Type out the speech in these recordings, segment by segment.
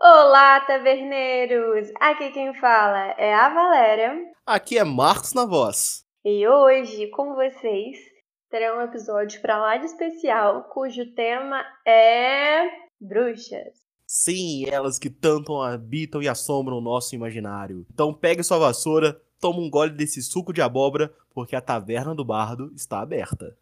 Olá, taverneiros! Aqui quem fala é a Valéria. Aqui é Marcos na voz. E hoje, com vocês, terá um episódio para lá de especial, cujo tema é bruxas. Sim, elas que tanto habitam e assombram o nosso imaginário. Então pegue sua vassoura, toma um gole desse suco de abóbora, porque a taverna do bardo está aberta.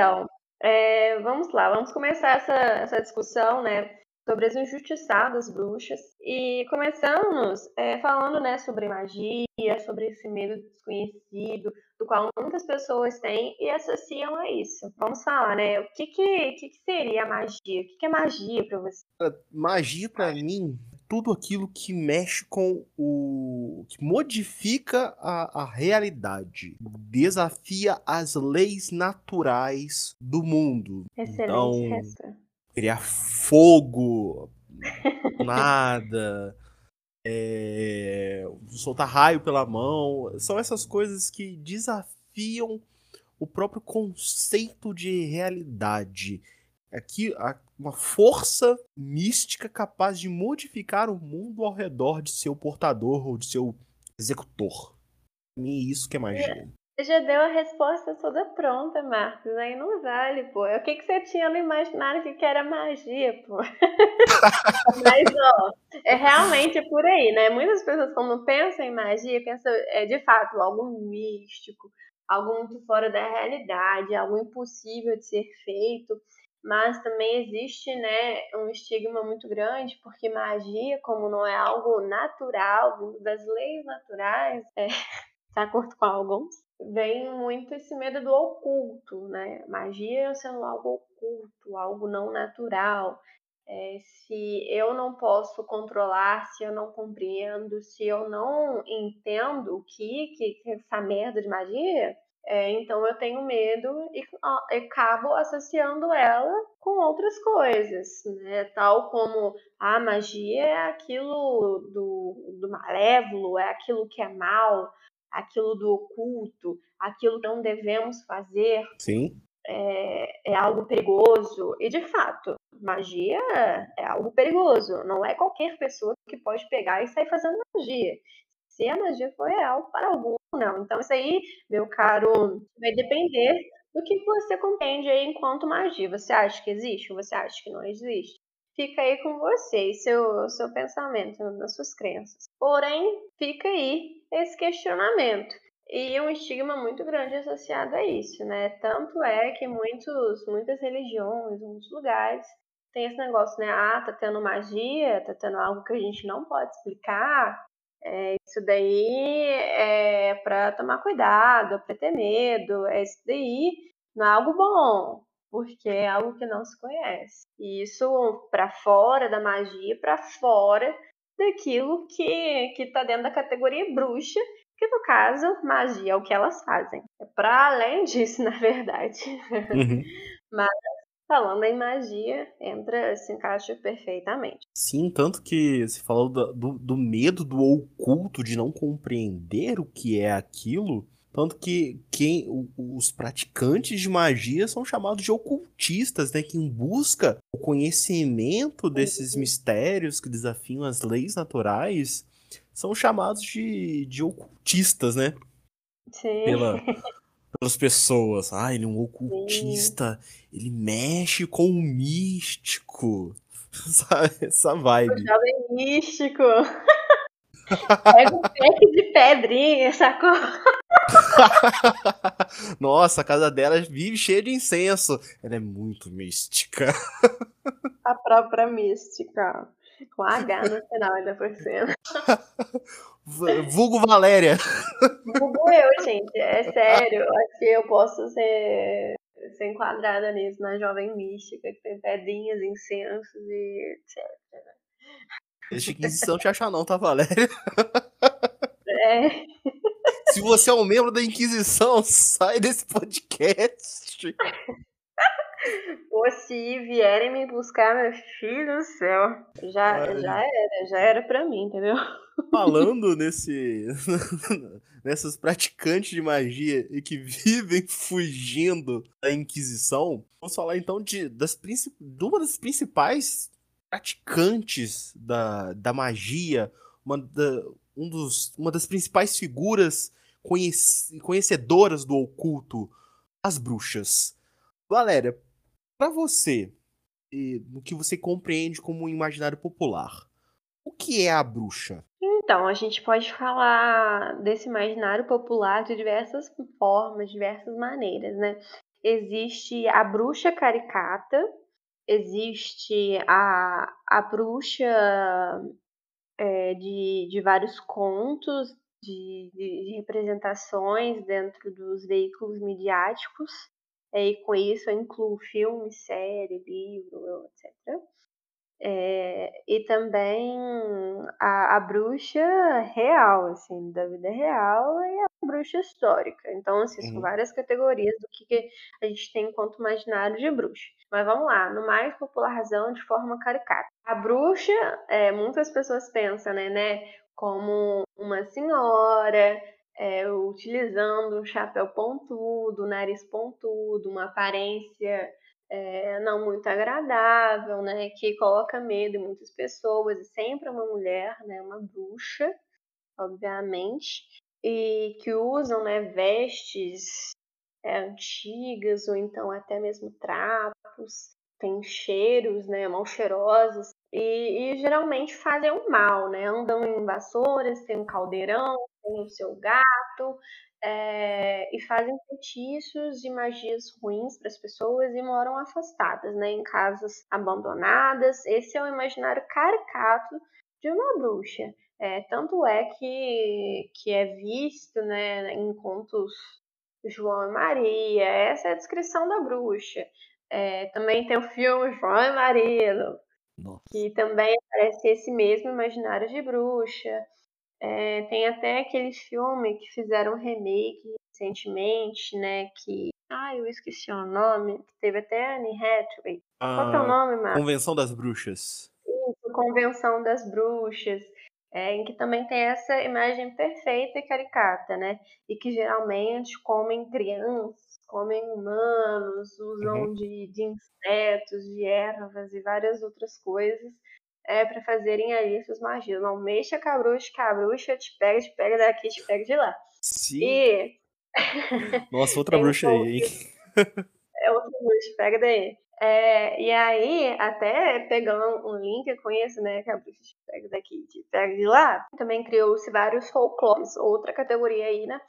Então, é, vamos lá, vamos começar essa, essa discussão, né, sobre as injustiçadas bruxas. E começamos é, falando, né, sobre magia, sobre esse medo desconhecido, do qual muitas pessoas têm e associam a isso. Vamos falar, né, o que que, que, seria a magia? O que, que é magia para você? Magia, para mim, tudo aquilo que mexe com o. que modifica a, a realidade, desafia as leis naturais do mundo. Excelente então, resposta. criar fogo, nada, é, soltar raio pela mão, são essas coisas que desafiam o próprio conceito de realidade. Aqui, uma força mística capaz de modificar o mundo ao redor de seu portador ou de seu executor. Pra mim, isso que é magia. Você já deu a resposta toda pronta, Marcos. Aí não vale, pô. O que, que você tinha no imaginário que era magia, pô? Mas, ó, é realmente por aí, né? Muitas pessoas, quando pensam em magia, pensam, é, de fato, algo místico, algo muito fora da realidade, algo impossível de ser feito mas também existe né, um estigma muito grande, porque magia, como não é algo natural, das leis naturais, é, de acordo com alguns, vem muito esse medo do oculto, né? Magia sendo algo oculto, algo não natural. É, se eu não posso controlar, se eu não compreendo, se eu não entendo o que, que, que essa merda de magia, é, então eu tenho medo e acabo associando ela com outras coisas, né? Tal como a magia é aquilo do, do malévolo, é aquilo que é mal, aquilo do oculto, aquilo que não devemos fazer. Sim. É, é algo perigoso. E de fato, magia é algo perigoso. Não é qualquer pessoa que pode pegar e sair fazendo magia se a magia foi real para algum não. Então, isso aí, meu caro, vai depender do que você compreende aí enquanto magia. Você acha que existe ou você acha que não existe? Fica aí com você e seu, seu pensamento, nas suas crenças. Porém, fica aí esse questionamento. E um estigma muito grande associado a isso, né? Tanto é que muitos, muitas religiões, muitos lugares, tem esse negócio, né? Ah, tá tendo magia, tá tendo algo que a gente não pode explicar, é, isso daí é para tomar cuidado, é para ter medo, é isso daí não é algo bom, porque é algo que não se conhece. E isso para fora da magia, para fora daquilo que que está dentro da categoria bruxa, que no caso magia é o que elas fazem. É para além disso, na verdade. Uhum. Mas falando em magia, entra, se encaixa perfeitamente. Sim, tanto que você falou do, do, do, medo do oculto, de não compreender o que é aquilo. Tanto que quem, os praticantes de magia são chamados de ocultistas, né? Quem busca o conhecimento desses uhum. mistérios que desafiam as leis naturais são chamados de, de ocultistas, né? Sim. Pela, pelas pessoas. Ah, ele é um ocultista, Sim. ele mexe com o místico. Sabe? Essa vibe. O jovem místico. Pega um pack de pedrinha, sacou? Nossa, a casa dela vive cheia de incenso. Ela é muito mística. A própria mística. Com H no final, ainda por cima. Vulgo Valéria. Vulgo eu, gente. É sério. Acho que eu posso ser, ser enquadrada nisso, na jovem mística, que tem pedrinhas, incensos e etc. Deixa a Inquisição te achar não, tá, Valéria? É. Se você é um membro da Inquisição, sai desse podcast. Ou se vierem me buscar, meu filho do céu, já, já era, já era pra mim, entendeu? Falando nesse. nessas praticantes de magia e que vivem fugindo da Inquisição, vamos falar então de, das, de uma das principais praticantes da, da magia, uma, da, um dos, uma das principais figuras conhec, conhecedoras do oculto, as bruxas. Valéria, para você, no que você compreende como um imaginário popular, o que é a bruxa? Então, a gente pode falar desse imaginário popular de diversas formas, diversas maneiras, né? Existe a bruxa caricata, existe a, a bruxa é, de, de vários contos, de, de, representações dentro dos veículos midiáticos, e com isso eu incluo filme, série, livro, etc. É, e também a, a, bruxa real, assim, da vida real e a bruxa histórica. Então, assim, uhum. são várias categorias do que, a gente tem enquanto imaginário de bruxa. Mas vamos lá, no mais popularzão de forma caricata. A bruxa, é, muitas pessoas pensam, né, né como uma senhora, é, utilizando um chapéu pontudo, nariz pontudo, uma aparência é, não muito agradável, né, que coloca medo em muitas pessoas, e sempre é uma mulher, né, uma bruxa, obviamente, e que usam né, vestes é, antigas ou então até mesmo trapos, tem cheiros, né, mal cheirosos, e, e geralmente fazem o mal, né, andam em vassouras, tem um caldeirão, tem o seu gato, é, e fazem feitiços e magias ruins para as pessoas e moram afastadas, né, em casas abandonadas. Esse é o imaginário caricato de uma bruxa. É, tanto é que, que é visto né, em contos João e Maria, essa é a descrição da bruxa. É, também tem o filme João e Maria, Nossa. que também aparece esse mesmo imaginário de bruxa. É, tem até aquele filme que fizeram remake recentemente, né? Que. Ah, eu esqueci o nome. Que teve até Anne Hathaway. Ah, Qual é o nome, Marcos? Convenção das Bruxas. Isso, Convenção das Bruxas. É, em que também tem essa imagem perfeita e caricata, né? E que geralmente comem crianças, comem humanos, usam uhum. de, de insetos, de ervas e várias outras coisas é, para fazerem ali suas magias. Não mexa com a bruxa, que a bruxa te pega, te pega daqui, te pega de lá. Sim. E... Nossa, outra bruxa aí, hein? É outra bruxa, pega daí. É, e aí, até pegando um link, eu conheço, né, que a bruxa te pega daqui, te pega de lá, também criou-se vários folclores, outra categoria aí, né?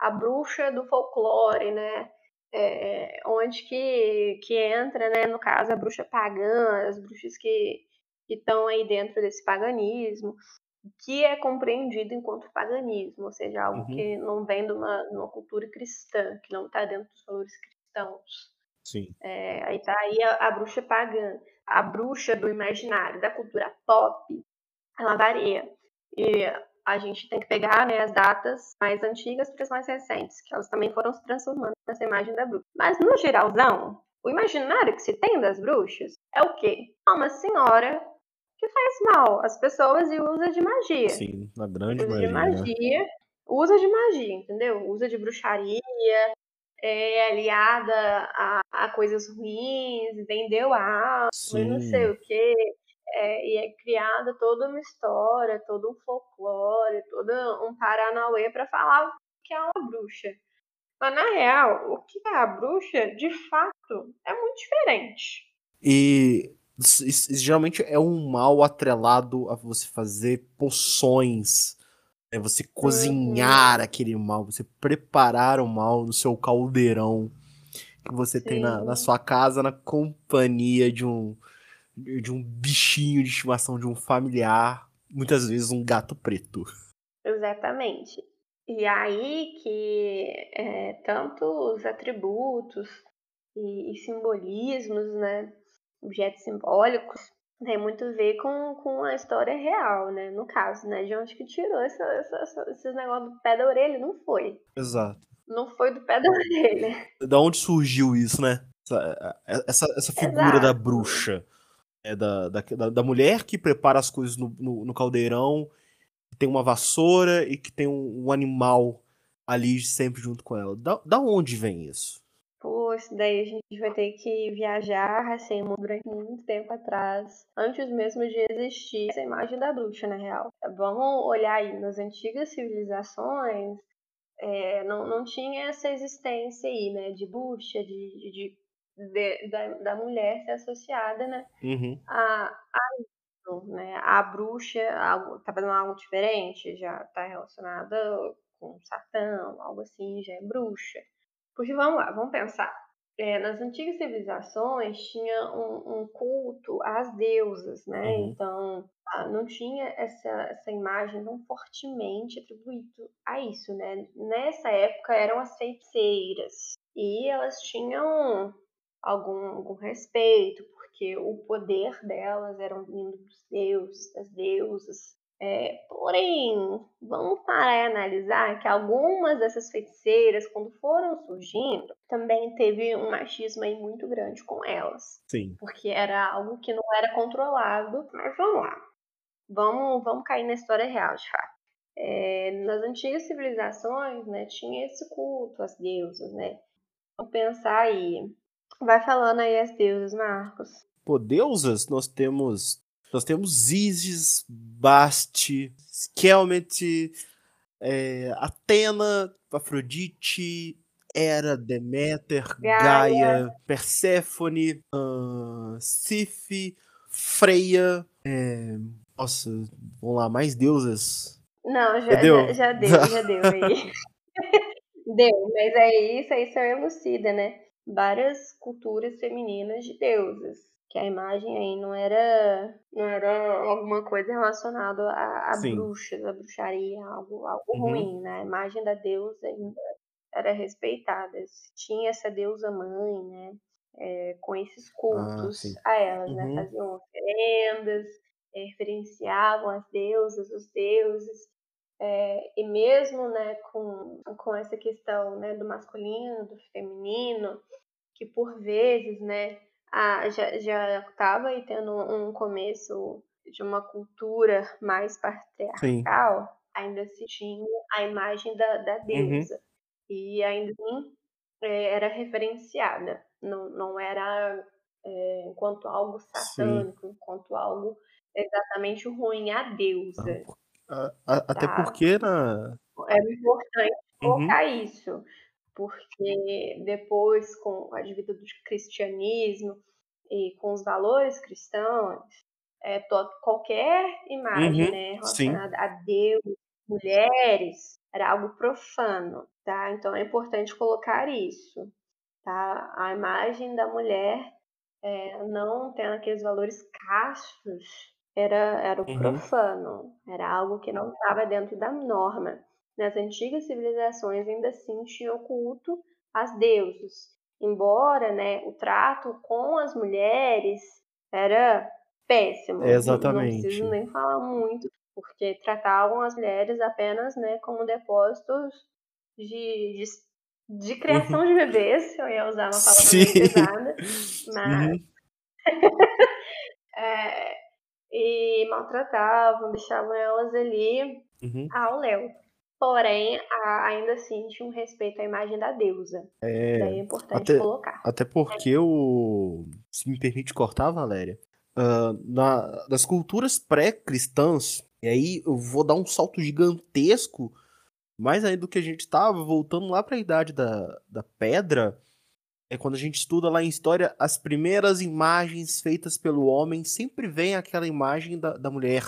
A bruxa do folclore, né? É, onde que, que entra, né, no caso, a bruxa pagã, as bruxas que que estão aí dentro desse paganismo, que é compreendido enquanto paganismo, ou seja, algo uhum. que não vem de uma, de uma cultura cristã, que não está dentro dos valores cristãos. Sim. É, aí tá aí a, a, bruxa pagã, a bruxa do imaginário, da cultura pop, ela varia. E a gente tem que pegar né, as datas mais antigas para as mais recentes, que elas também foram se transformando nessa imagem da bruxa. Mas no geralzão, o imaginário que se tem das bruxas é o quê? É uma senhora que faz mal às pessoas e usa de magia. Sim, na grande usa maioria. De magia, né? Usa de magia, entendeu? Usa de bruxaria, é aliada a, a coisas ruins, vendeu a alma, não sei o quê. É, e é criada toda uma história, todo um folclore, todo um paranauê para falar o que é uma bruxa. Mas na real, o que é a bruxa, de fato, é muito diferente. E isso, geralmente é um mal atrelado a você fazer poções. É você cozinhar uhum. aquele mal, você preparar o mal no seu caldeirão que você Sim. tem na, na, sua casa, na companhia de um, de um bichinho de estimação, de um familiar, muitas vezes um gato preto. Exatamente. E aí que é, tanto os atributos e, e simbolismos, né, objetos simbólicos tem muito a ver com, com a história real, né? No caso, né? De onde que tirou essa, esses negócios do pé da orelha? Não foi. Exato. Não foi do pé da orelha. Da onde surgiu isso, né? Essa, essa, essa figura Exato. da bruxa. É da, da, da, mulher que prepara as coisas no, no, no caldeirão, que tem uma vassoura e que tem um, um animal ali sempre junto com ela. Da, da onde vem isso? Isso daí a gente vai ter que viajar assim durante muito tempo atrás, antes mesmo de existir essa imagem da bruxa, na real. Vamos olhar aí nas antigas civilizações, é, não, não tinha essa existência aí, né, de bruxa, de, de, de da, da mulher ser associada, né, uhum. a, a isso, né, a bruxa algo, tá fazendo algo diferente, já tá relacionada com Satã, algo assim, já é bruxa. Porque vamos lá, vamos pensar. É, nas antigas civilizações tinha um, um, culto às deusas, né? Uhum. Então ah, não tinha essa, essa imagem tão fortemente atribuído a isso, né? Nessa época eram as feiticeiras e elas tinham algum, algum respeito porque o poder delas era vindo dos deuses, das deusas. É, porém, vamos parar e analisar que algumas dessas feiticeiras, quando foram surgindo, também teve um machismo aí muito grande com elas. Sim. Porque era algo que não era controlado. Mas vamos lá. Vamos, vamos cair na história real, de fato. É, nas antigas civilizações, né, tinha esse culto às deusas, né? Vamos pensar aí. Vai falando aí as deusas, Marcos. Pô, deusas, nós temos nós temos Isis, Basti, Skelmet, é, Atena, Afrodite, Hera, Deméter, Gaia, Gaia Perséfone, uh, Sif, Freia. É, nossa, vamos lá, mais deusas. Não, já, já deu, já, já deu, já deu aí. deu, mas é isso, aí só elucida, né? Várias culturas femininas de deusas que a imagem aí não era não era alguma coisa relacionada a, a bruxas, a bruxaria, algo, algo uhum. ruim, né? A imagem da deusa ainda era respeitada. Tinha essa deusa mãe, né? É, com esses cultos ah, a elas, né? uhum. né? Faziam oferendas, é, referenciavam as deusas, os deuses. É, e mesmo né, com, com essa questão né, do masculino, do feminino, que por vezes né, ah, já já estava aí tendo um começo de uma cultura mais patriarcal, Sim. ainda se tinha a imagem da, da uhum. deusa. Uhum. E ainda assim é, era referenciada. Não, não era é, enquanto algo satânico, Sim. enquanto algo exatamente ruim a deusa. Ah, a, a, tá? Até porque na... É importante uhum. colocar uhum. isso porque depois, com a advida do cristianismo e com os valores cristãos, é, todo, qualquer imagem uhum, né, relacionada sim. a Deus, mulheres, era algo profano, tá? Então é importante colocar isso, tá? A imagem da mulher é, não tendo aqueles valores castos era, era o uhum. profano, era algo que não estava dentro da norma. Nas antigas civilizações ainda assim tinha culto às deusas, embora né, o trato com as mulheres era péssimo. exatamente. Não preciso nem falar muito, porque tratavam as mulheres apenas né, como depósitos de, de, de criação uhum. de bebês, eu ia usar uma palavra pesada, mas. Uhum. é, e maltratavam, deixavam elas ali uhum. ao léu. Porém, ainda assim tinha um respeito à imagem da deusa. É, Daí é importante até, colocar. Até porque o. Se me permite cortar, Valéria. Uh, na, nas culturas pré-cristãs, e aí eu vou dar um salto gigantesco, mais ainda do que a gente estava, voltando lá para a idade da, da pedra, é quando a gente estuda lá em história, as primeiras imagens feitas pelo homem sempre vem aquela imagem da, da mulher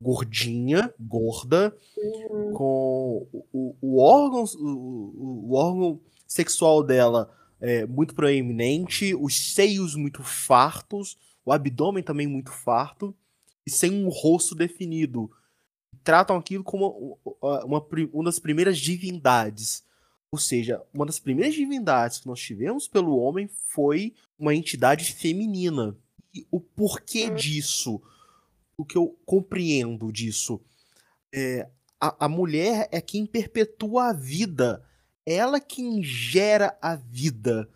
gordinha, gorda, uhum. com o, o, órgão, o, o, órgão sexual dela é, muito proeminente, os seios muito fartos, o abdômen também muito farto, e sem um rosto definido. Tratam aquilo como uma, uma, uma das primeiras divindades. Ou seja, uma das primeiras divindades que nós tivemos pelo homem foi uma entidade feminina. E o porquê hum. disso? O que eu compreendo disso. É, a, a mulher é quem perpetua a vida. Ela quem gera a vida.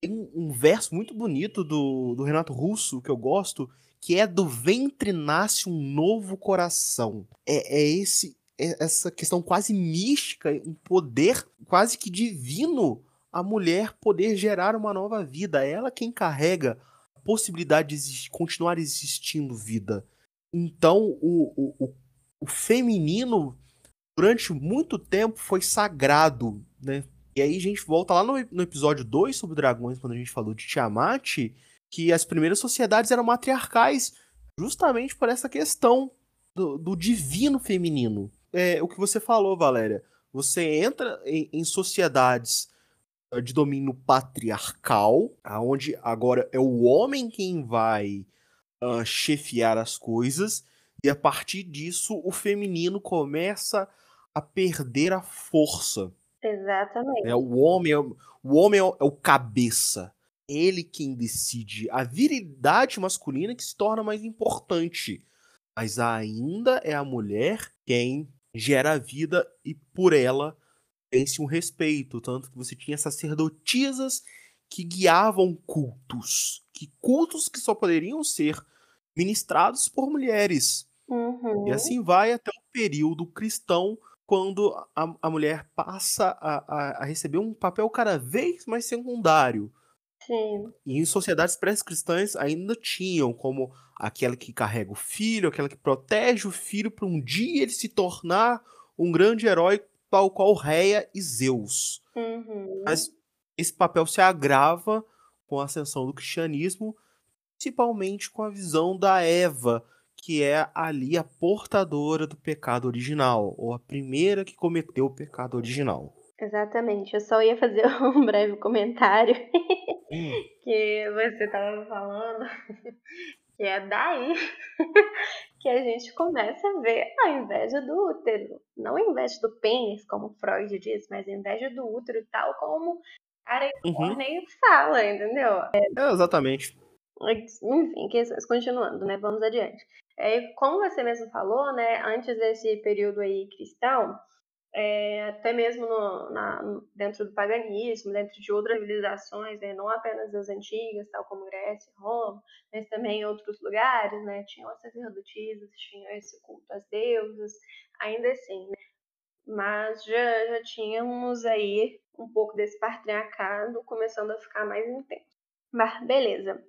Tem um, um verso muito bonito do, do Renato Russo que eu gosto, que é do ventre nasce um novo coração. É, é esse essa questão quase mística, um poder quase que divino, a mulher poder gerar uma nova vida. É ela quem carrega a possibilidade de existir, continuar existindo vida. Então, o, o, o feminino, durante muito tempo, foi sagrado, né? E aí a gente volta lá no, no episódio 2 sobre dragões, quando a gente falou de Tiamat, que as primeiras sociedades eram matriarcais, justamente por essa questão do, do divino feminino. É o que você falou, Valéria. Você entra em, em sociedades eh, de domínio patriarcal, aonde agora é o homem quem vai uh, chefiar as coisas, e a partir disso o feminino começa a perder a força. Exatamente. É, o homem, é, o homem é o, é o cabeça. Ele quem decide. A virilidade masculina que se torna mais importante. Mas ainda é a mulher quem gera a vida e por ela tem-se um respeito. Tanto que você tinha sacerdotisas que guiavam cultos. Que cultos que só poderiam ser ministrados por mulheres. Uhum. E assim vai até o período cristão, quando a, a mulher passa a, a, a, receber um papel cada vez mais secundário. Sim. E em sociedades pré-cristãs ainda tinham como aquela que carrega o filho, aquela que protege o filho para um dia ele se tornar um grande herói tal qual Reia e Zeus. Uhum. Mas esse papel se agrava com a ascensão do cristianismo, principalmente com a visão da Eva, que é ali a portadora do pecado original, ou a primeira que cometeu o pecado original. Exatamente, eu só ia fazer um breve comentário hum. que você estava falando, que é daí que a gente começa a ver a inveja do útero. Não a inveja do pênis, como Freud diz, mas a inveja do útero, tal como Karen uhum. nem fala, entendeu? É, é exatamente. Enfim, questões continuando, né? Vamos adiante. É, como você mesmo falou, né? Antes desse período aí cristão, é, até mesmo no, na, dentro do paganismo, dentro de outras civilizações, né? não apenas as antigas, tal como Grécia, Roma, mas também em outros lugares, né? Tinham as sacerdotisas, tinham esse culto às deusas, ainda assim, né? Mas já, já tínhamos aí um pouco desse patriarcado começando a ficar mais intenso. Mas beleza.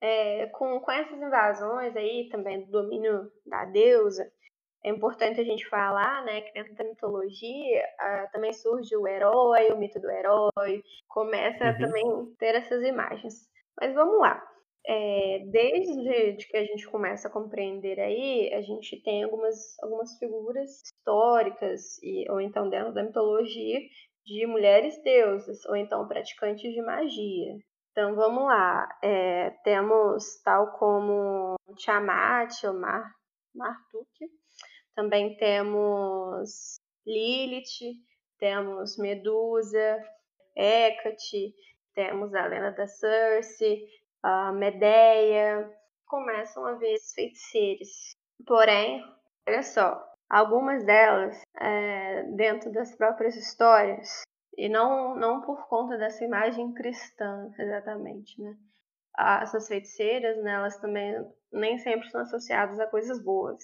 É, com, com essas invasões aí também do domínio da deusa, é importante a gente falar, né, que dentro da mitologia uh, também surge o herói, o mito do herói, começa uhum. a também ter essas imagens. Mas vamos lá. É, desde que a gente começa a compreender aí, a gente tem algumas, algumas figuras históricas, e, ou então dentro da mitologia, de mulheres deusas, ou então praticantes de magia. Então vamos lá, é, temos tal como Tiamat ou Mar, Marduk, também temos Lilith, temos Medusa, Hecate, temos a lenda da Circe, a Medeia. Começam a ver esses feiticeiros. Porém, olha só, algumas delas, é, dentro das próprias histórias, e não, não por conta dessa imagem cristã, exatamente, né? Essas feiticeiras, né, elas também nem sempre são associadas a coisas boas.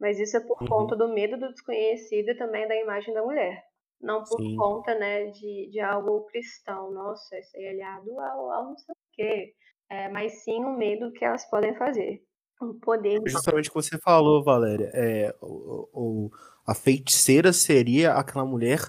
Mas isso é por uhum. conta do medo do desconhecido e também da imagem da mulher. Não por Sim. conta, né, de, de algo cristão. Nossa, isso aí é aliado ao, ao não sei o quê. É, mas sim o medo que elas podem fazer. O poder. Justamente o que você falou, Valéria. É, o, o, a feiticeira seria aquela mulher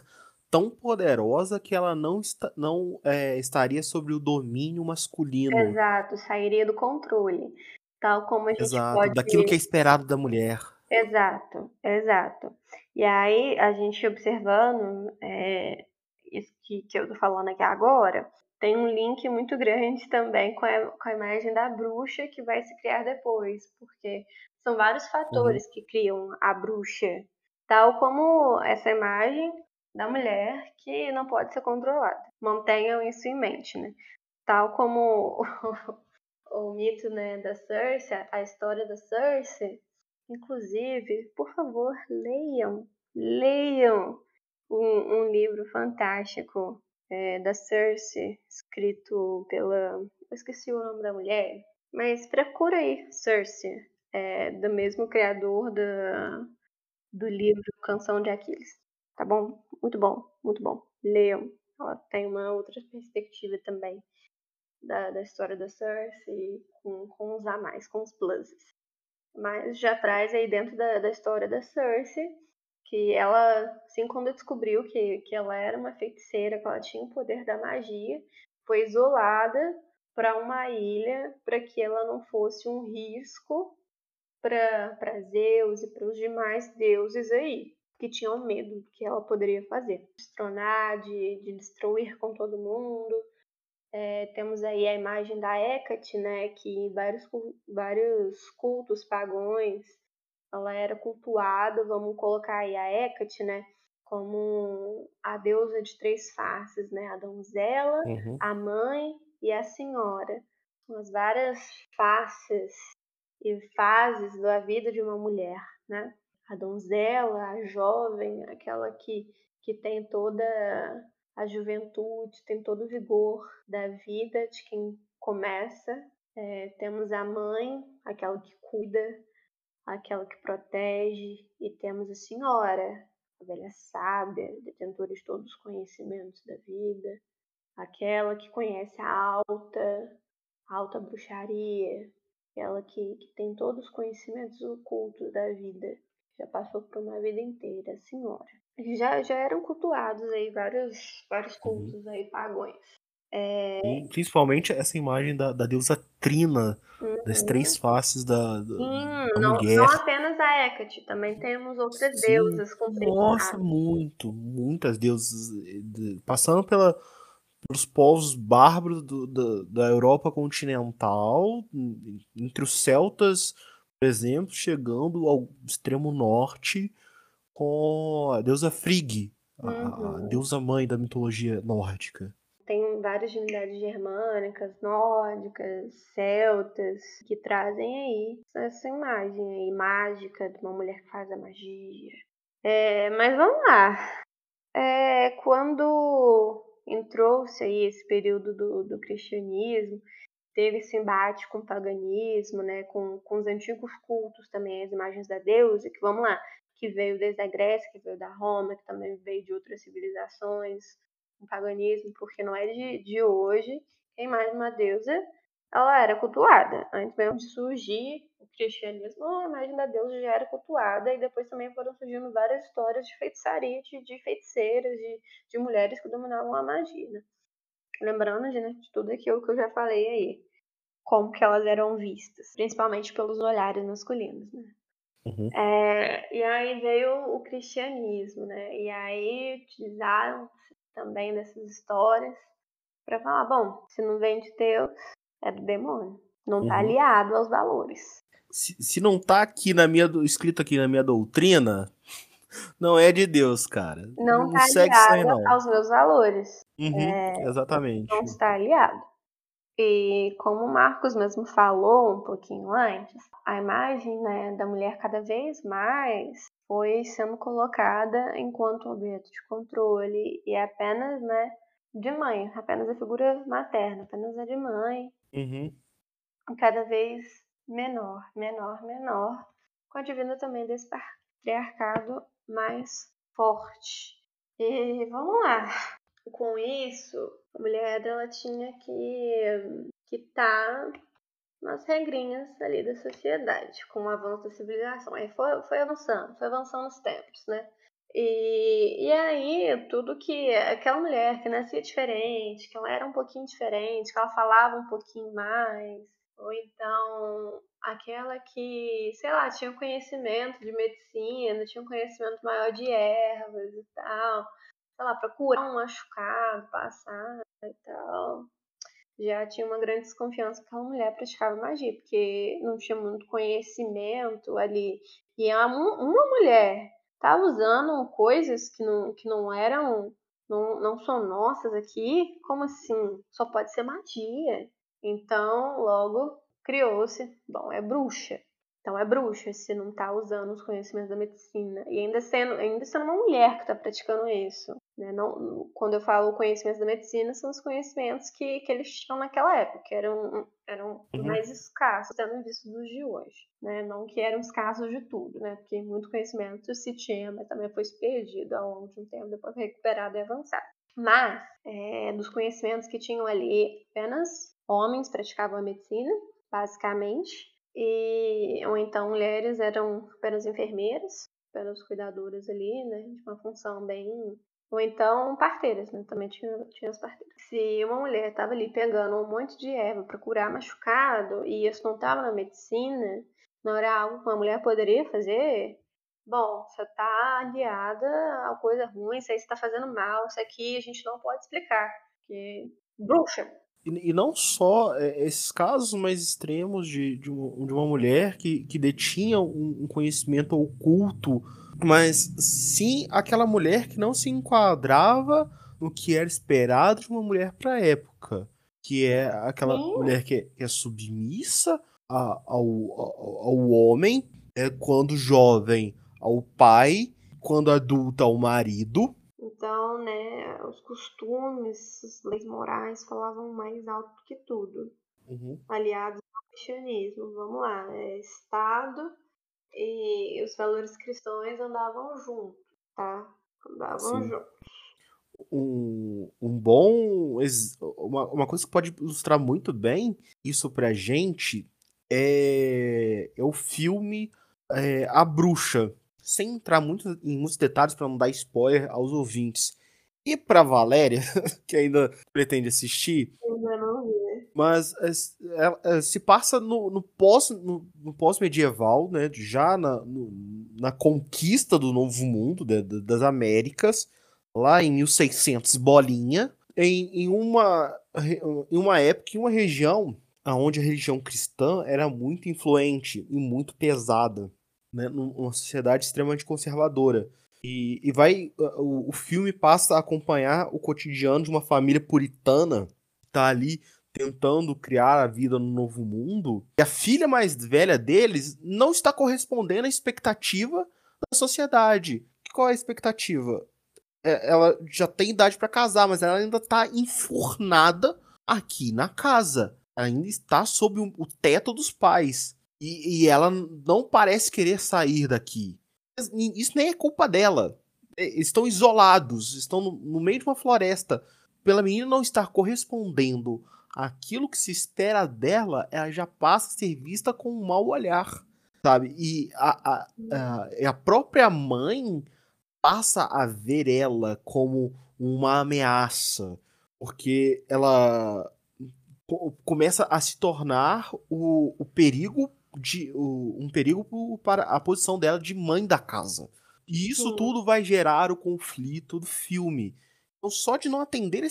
tão poderosa que ela não, está, não é, estaria sobre o domínio masculino. Exato, sairia do controle. Tal como a gente Exato, pode... daquilo que é esperado da mulher. Exato, exato. E aí, a gente observando é, isso que, que eu tô falando aqui agora, tem um link muito grande também com a, com a imagem da bruxa que vai se criar depois, porque são vários fatores uhum. que criam a bruxa, tal como essa imagem da mulher que não pode ser controlada. Mantenham isso em mente, né? Tal como o, o mito né, da Cersei, a história da Cersei, inclusive, por favor, leiam, leiam um, um livro fantástico é, da Cersei, escrito pela. Eu esqueci o nome da mulher, mas procura aí, Cersei, é, do mesmo criador da, do livro Canção de Aquiles. Tá bom? Muito bom, muito bom. Leiam. Ela tem uma outra perspectiva também da, da história da Cersei com, com os a mais, com os pluses. Mas já traz aí dentro da, da história da Cersei que ela, assim, quando descobriu que, que ela era uma feiticeira, que ela tinha o poder da magia, foi isolada para uma ilha para que ela não fosse um risco para Zeus e para os demais deuses aí, que tinham medo do que ela poderia fazer. Destronar, de, de destruir com todo mundo. É, temos aí a imagem da Hecate, né, que vários, vários cultos pagões ela era cultuada, vamos colocar aí a Hecate, né, como a deusa de três faces, né, a donzela, uhum. a mãe e a senhora. As várias faces e fases da vida de uma mulher, né? A donzela, a jovem, aquela que, que tem toda a juventude, tem todo o vigor da vida de quem começa. É, temos a mãe, aquela que cuida, aquela que protege, e temos a senhora, a velha sábia, detentora de todos os conhecimentos da vida, aquela que conhece a alta, a alta bruxaria, aquela que, que tem todos os conhecimentos ocultos da vida, já passou por uma vida inteira, a senhora. Já, já eram cultuados aí vários, vários cultos aí pagões. É... Principalmente essa imagem da, da deusa Trina, uhum. das três faces da, da, Sim, da não, mulher. Não apenas a Hecate, também temos outras Sim, deusas com Nossa, muito, muitas deusas, eh, passando pela, pelos povos bárbaros do, da, da Europa continental, entre os celtas, por exemplo, chegando ao extremo norte com a deusa Frigg, uhum. a, a uhum. deusa mãe da mitologia nórdica. Tem várias divindades germânicas, nórdicas, celtas, que trazem aí essa imagem aí mágica de uma mulher que faz a magia. É, mas vamos lá. É, quando entrou-se aí esse período do, do cristianismo, teve esse embate com o paganismo, né, com, com os antigos cultos também, as imagens da deusa, que vamos lá, que veio desde a Grécia, que veio da Roma, que também veio de outras civilizações, o paganismo, porque não é de, de hoje, tem mais uma deusa, ela era cultuada. Antes mesmo de surgir o cristianismo, a imagem da deusa já era cultuada, e depois também foram surgindo várias histórias de feitiçaria, de, de feiticeiras, de, de mulheres que dominavam a magia. Né? Lembrando de tudo aquilo que eu já falei aí, como que elas eram vistas, principalmente pelos olhares masculinos. Né? Uhum. É, e aí veio o cristianismo, né? E aí utilizaram também dessas histórias para falar, bom, se não vem de Deus, é do demônio. Não está uhum. aliado aos valores. Se, se não está aqui na minha escrito aqui na minha doutrina, não é de Deus, cara. Não, tá segue aliado aí, não. aos meus valores. Uhum, é, exatamente. Não está aliado. E como o Marcos mesmo falou um pouquinho antes, a imagem né, da mulher cada vez mais foi sendo colocada enquanto objeto de controle e apenas né, de mãe, apenas a figura materna, apenas a de mãe. Uhum. Cada vez menor, menor, menor, com a divina também desse patriarcado mais forte. E vamos lá. Com isso, a mulher ela tinha que que tá nas regrinhas ali da sociedade, com o avanço da civilização. Aí foi, foi avançando, foi avançando os tempos, né? E, e aí, tudo que aquela mulher que nascia diferente, que ela era um pouquinho diferente, que ela falava um pouquinho mais, ou então aquela que, sei lá, tinha conhecimento de medicina, tinha um conhecimento maior de ervas e tal, sei lá, para curar um machucado, passar e tal. Já tinha uma grande desconfiança que aquela mulher praticava magia, porque não tinha muito conhecimento ali. E é uma, mulher tá usando coisas que não, que não eram, não, não são nossas aqui, como assim? Só pode ser magia. Então, logo criou-se, bom, é bruxa. Então é bruxa se não está usando os conhecimentos da medicina. E ainda sendo, ainda sendo uma mulher que está praticando isso. Né? Não, quando eu falo conhecimentos da medicina, são os conhecimentos que, que eles tinham naquela época, que eram, eram uhum. mais escassos, tendo visto dos de hoje. Né? Não que eram escassos de tudo, né? porque muito conhecimento se tinha, mas também foi perdido ao longo de um tempo, depois recuperado e avançado. Mas, é, dos conhecimentos que tinham ali, apenas homens praticavam a medicina, basicamente, e, ou então mulheres eram apenas enfermeiras, apenas cuidadoras ali, né, de uma função bem... Ou então parteiras, né, também tinha, tinha as parteiras. Se uma mulher estava ali pegando um monte de erva para curar machucado e isso não estava na medicina, não era algo que uma mulher poderia fazer, bom, você está aliada a coisa ruim, isso aí está fazendo mal, isso aqui a gente não pode explicar, porque bruxa, e, e não só é, esses casos mais extremos de, de, uma, de uma mulher que, que detinha um, um conhecimento oculto, mas sim aquela mulher que não se enquadrava no que era esperado de uma mulher para a época. Que é aquela mulher que é, que é submissa a, ao, ao, ao homem, é, quando jovem ao pai, quando adulta ao marido, então, né, os costumes, as leis morais falavam mais alto que tudo. Uhum. Aliados ao cristianismo, vamos lá, é, Estado e os valores cristãos andavam juntos, tá? Andavam Sim. juntos. Um, um bom. Uma, uma coisa que pode ilustrar muito bem isso pra gente é, é o filme é, A Bruxa, sem entrar muito em muitos detalhes para não dar spoiler aos ouvintes. E para Valéria, que ainda pretende assistir, mas é, é, é, se passa no, no pós no, no, pós medieval, né, já na, no, na conquista do Novo Mundo de, de, das Américas, lá em 1600 bolinha, em, em uma em uma época, em uma região onde a religião cristã era muito influente e muito pesada né, numa sociedade extremamente conservadora. E, e vai. O, o filme passa a acompanhar o cotidiano de uma família puritana que tá ali tentando criar a vida no novo mundo. E a filha mais velha deles não está correspondendo à expectativa da sociedade. Qual é a expectativa? É, ela já tem idade para casar, mas ela ainda está enfurnada aqui na casa. Ainda está sob o teto dos pais. E, e ela não parece querer sair daqui. Isso nem é culpa dela. Estão isolados, estão no, no meio de uma floresta. Pela menina não estar correspondendo àquilo que se espera dela, ela já passa a ser vista com um mau olhar, sabe? E a, a, a, a própria mãe passa a ver ela como uma ameaça, porque ela começa a se tornar o, o perigo de o, um perigo para a posição dela de mãe da casa. E isso Sim. tudo vai gerar o conflito do filme. Então, só de não atender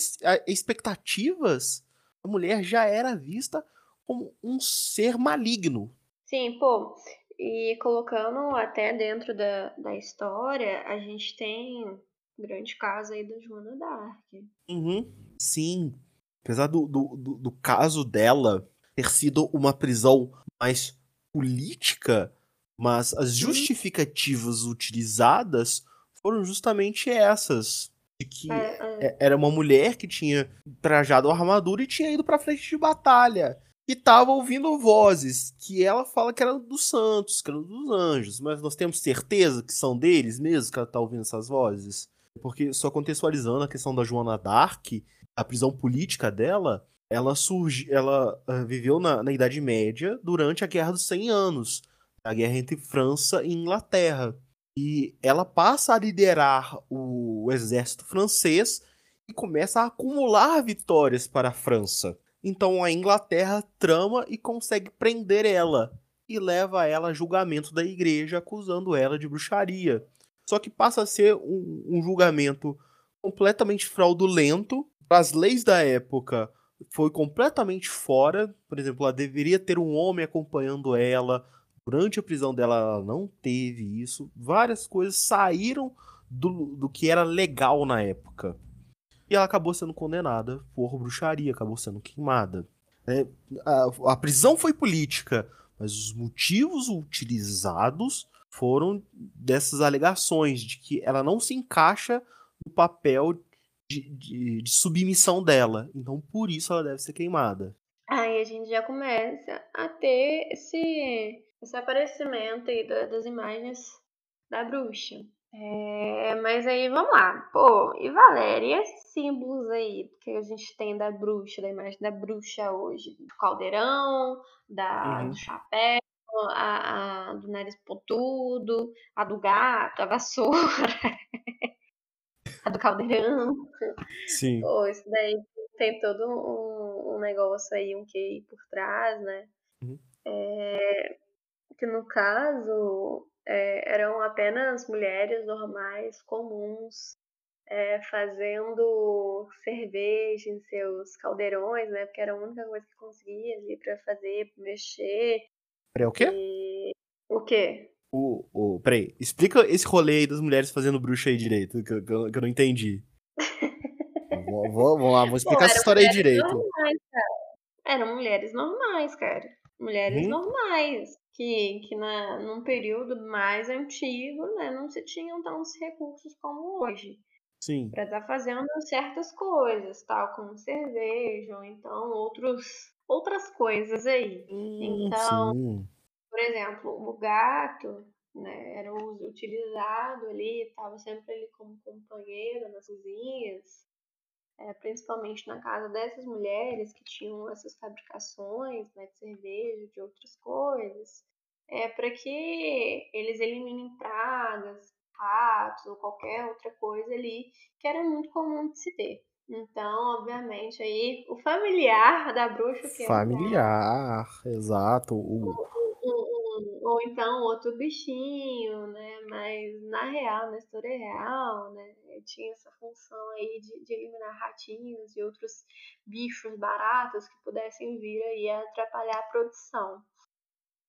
expectativas, a mulher já era vista como um ser maligno. Sim, pô. E colocando até dentro da, da história, a gente tem um grande caso aí da Joana d'Arc. Uhum, sim. Apesar do, do, do, do caso dela ter sido uma prisão mais política, mas as justificativas utilizadas foram justamente essas. De que é, é. é era uma mulher que tinha trajado a armadura e tinha ido pra frente de batalha. E tava ouvindo vozes que ela fala que eram dos santos, que eram dos anjos. Mas nós temos certeza que são deles mesmo que ela tá ouvindo essas vozes? Porque, só contextualizando a questão da Joana Dark, a prisão política dela, ela surge, ela uh, viveu na, na, Idade Média durante a Guerra dos 100 Anos, a guerra entre França e Inglaterra. E ela passa a liderar o, o exército francês e começa a acumular vitórias para a França. Então a Inglaterra trama e consegue prender ela e leva ela a julgamento da igreja, acusando ela de bruxaria. Só que passa a ser um, um julgamento completamente fraudulento. As leis da época foi completamente fora. Por exemplo, ela deveria ter um homem acompanhando ela. Durante a prisão dela, ela não teve isso. Várias coisas saíram do, do que era legal na época. E ela acabou sendo condenada por bruxaria, acabou sendo queimada. É, a, a prisão foi política, Mas os motivos utilizados foram dessas alegações de que ela não se encaixa no papel de, de, de submissão dela. Então, por isso ela deve ser queimada. Aí a gente já começa a ter esse, esse aparecimento aí das imagens da bruxa. É, mas aí vamos lá. Pô, e Valéria, e esses símbolos aí que a gente tem da bruxa, da imagem da bruxa hoje? Do caldeirão, da, uhum. do chapéu, a, a, do nariz pontudo, a do gato, a vassoura, do caldeirão. Sim. Pô, isso daí tem todo um, um negócio aí, um QI por trás, né? Uhum. É, que no caso é, eram apenas mulheres normais, comuns, é, fazendo cerveja em seus caldeirões, né? Porque era a única coisa que conseguia ali para fazer, pra mexer. Peraí, o quê? E... O quê? O, o, peraí, explica esse rolê aí das mulheres fazendo bruxa aí direito, que, eu, que eu não entendi. vou, vou, vamos lá, vou explicar Pô, essa história aí direito. Normais, eram mulheres normais, cara. Mulheres hum? normais. Que, que na, num período mais antigo, né, não se tinham tantos recursos como hoje. Sim. Para estar tá fazendo certas coisas, tal como cerveja, ou então outros, outras coisas aí. Hum, então, sim. Por exemplo, o gato, né, era utilizado ali, estava sempre ali como companheiro nas cozinhas é, principalmente na casa dessas mulheres que tinham essas fabricações né, de cerveja, de outras coisas, é para que eles eliminem pragas, ratos ou qualquer outra coisa ali que era muito comum de se ter. Então, obviamente, aí o familiar da bruxa que familiar, exato. O, ou então outro bichinho, né? Mas na real, na história real, né? Tinha essa função aí de, de eliminar ratinhos e outros bichos baratos que pudessem vir aí atrapalhar a produção.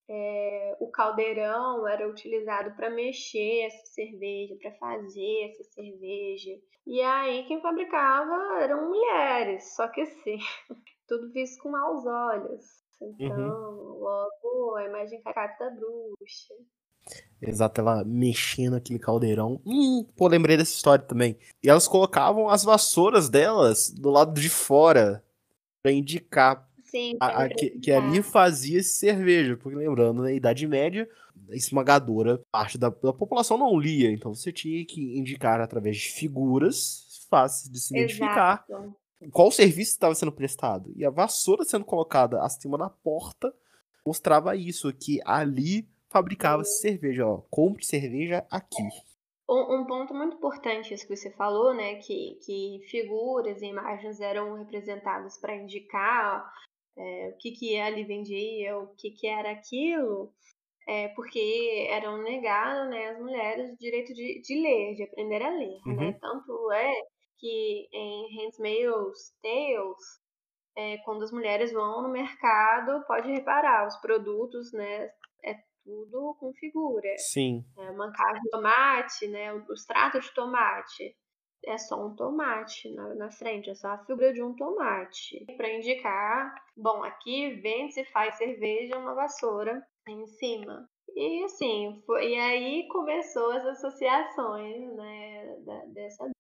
É, o caldeirão era utilizado para mexer essa cerveja, para fazer essa cerveja. E aí quem fabricava eram mulheres, só que assim, tudo visto com maus olhos. Uhum. Então, uhum. logo a imagem caricata da bruxa. Exato, ela mexendo aquele caldeirão. Hum, pô, lembrei dessa história também. E elas colocavam as vassouras delas do lado de fora para indicar Sim, a, a, que, que, ali fazia cerveja. Porque lembrando, na Idade Média, a esmagadora parte da, da, população não lia. Então você tinha que indicar através de figuras fáceis de se identificar Exato qual serviço estava sendo prestado. E a vassoura sendo colocada acima da porta mostrava isso, que ali fabricava cerveja, ó, compre cerveja aqui. Um, um, ponto muito importante isso que você falou, né, que, que figuras e imagens eram representadas para indicar é, o que, que ali vendia, o que, que era aquilo, é, porque eram negados né, às mulheres o direito de, de ler, de aprender a ler. Né. Uhum. Né? Tanto é que em Handmaid's Tales, é, quando as mulheres vão no mercado, pode reparar, os produtos, né, é tudo com figura. Sim. É uma caixa de tomate, né, o extrato de tomate, é só um tomate na, na frente, é só a figura de um tomate. Para indicar, bom, aqui vende se faz cerveja uma vassoura em cima. E assim, foi, e aí começou as associações, né, da, dessa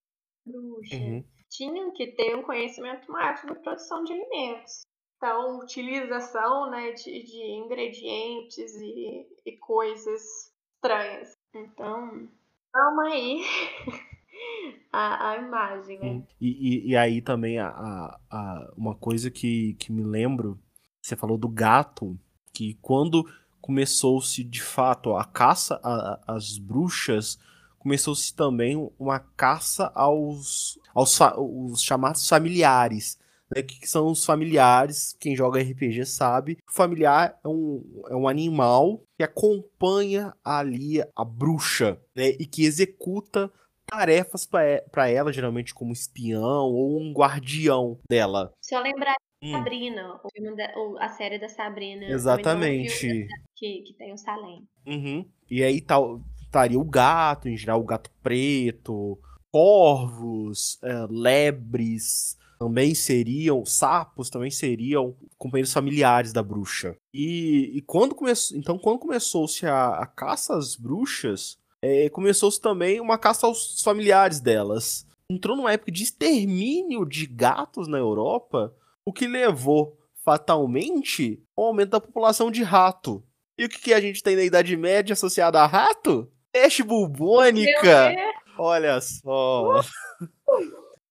bruxa, uhum. tinham que ter um conhecimento máximo da produção de alimentos. Então, utilização né, de, de ingredientes e, e coisas estranhas. Então, calma aí a, a imagem. Né? E, e, e, aí também a, a, a, uma coisa que, que me lembro, você falou do gato, que quando começou-se de fato a caça às bruxas começou-se também uma caça aos, aos os chamados familiares. Né? O que são os familiares? Quem joga RPG sabe. O familiar é um, é um animal que acompanha ali a bruxa né? e que executa tarefas para ela, geralmente como espião ou um guardião dela. Só lembrar hum. Sabrina, o filme da, a série da Sabrina. Exatamente. Que, que tem o Salem. Uhum. E aí tal, estaria o gato, em geral o gato preto, corvos, é, lebres, também seriam, sapos também seriam companheiros familiares da bruxa. E, e quando começou, então quando começou-se a, a, caça às bruxas, é, começou-se também uma caça aos familiares delas. Entrou numa época de extermínio de gatos na Europa, o que levou fatalmente ao aumento da população de rato. E o que, que a gente tem na Idade Média associado a rato? Peste bubônica! Olha só!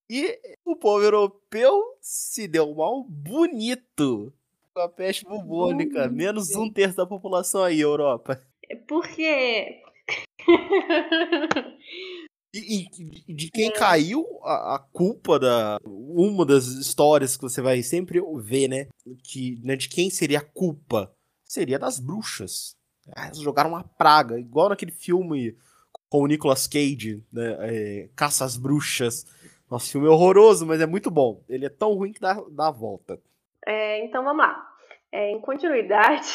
E o povo europeu se deu mal bonito com a peste bubônica. Menos um terço da população aí, Europa. Por quê? E, e, de quem é. caiu a, a, culpa da. Uma das histórias que você vai sempre ver, né? Que, né, de quem seria a culpa? Seria das bruxas. Ah, jogaram uma praga, igual naquele filme com o Nicolas Cage, né? É, Caça às Bruxas nosso filme é horroroso, mas é muito bom. Ele é tão ruim que dá, dá a volta. É, então vamos lá. É, em continuidade,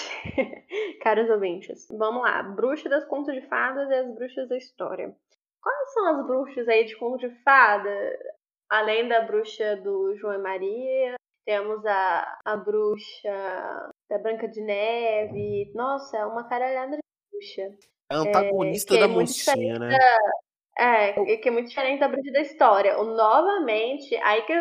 caros ouvintes, vamos lá. Bruxa das contos de fadas e as bruxas da história. Quais são as bruxas aí de conto de fada? Além da bruxa do João e Maria, temos a, a bruxa da Branca de Neve. Nossa, é uma caralhada de bruxa. É a antagonista é, da é mocinha, né? Da, é, que é muito diferente da bruxa da história. O, novamente, aí que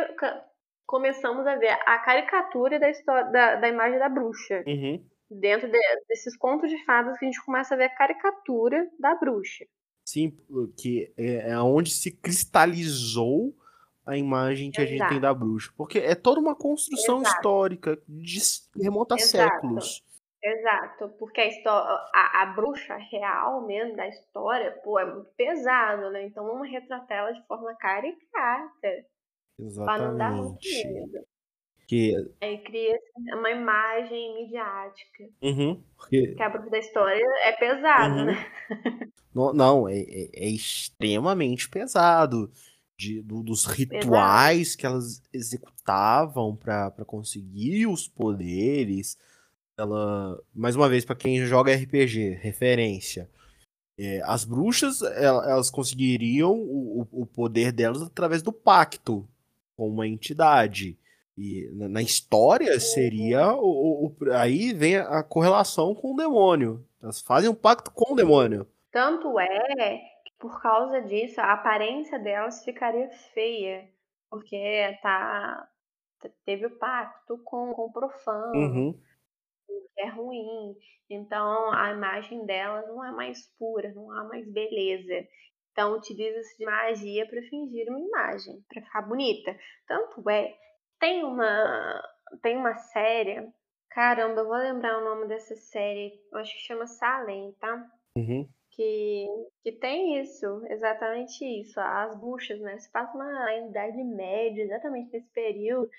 começamos a ver a caricatura da, história, da, da imagem da bruxa. Uhum. Dentro de, desses contos de fadas que a gente começa a ver a caricatura da bruxa. Sim, que é, é onde se cristalizou a imagem que Exato. a gente tem da bruxa. Porque é toda uma construção Exato. histórica de remonta a Exato. séculos. Exato, porque a, história, a, a, bruxa real mesmo da história, pô, é muito pesado, né? Então vamos retratar ela de forma caricata. Exatamente. Pra não dar muito medo. Que... Aí cria uma imagem midiática. Uhum, porque... Que a bruxa da história é pesado, uhum. né? Não, não é, é, é, extremamente pesado. De, do, dos rituais pesado. que elas executavam para conseguir os poderes ela, mais uma vez, para quem joga RPG, referência. É, as bruxas, elas conseguiriam o, o poder delas através do pacto com uma entidade. E na, história seria o, o, aí vem a correlação com o demônio. Elas fazem um pacto com o demônio. Tanto é por causa disso a aparência delas ficaria feia, porque tá teve o pacto com, com o profano. Uhum é ruim. Então a imagem dela não é mais pura, não há mais beleza. Então utiliza-se de magia para fingir uma imagem, para ficar bonita. Tanto é, tem uma tem uma série, caramba, eu vou lembrar o nome dessa série, eu acho que chama Salem, tá? Uhum. Que, que tem isso, exatamente isso. As buchas, né? Se passa na Idade Média, exatamente nesse período,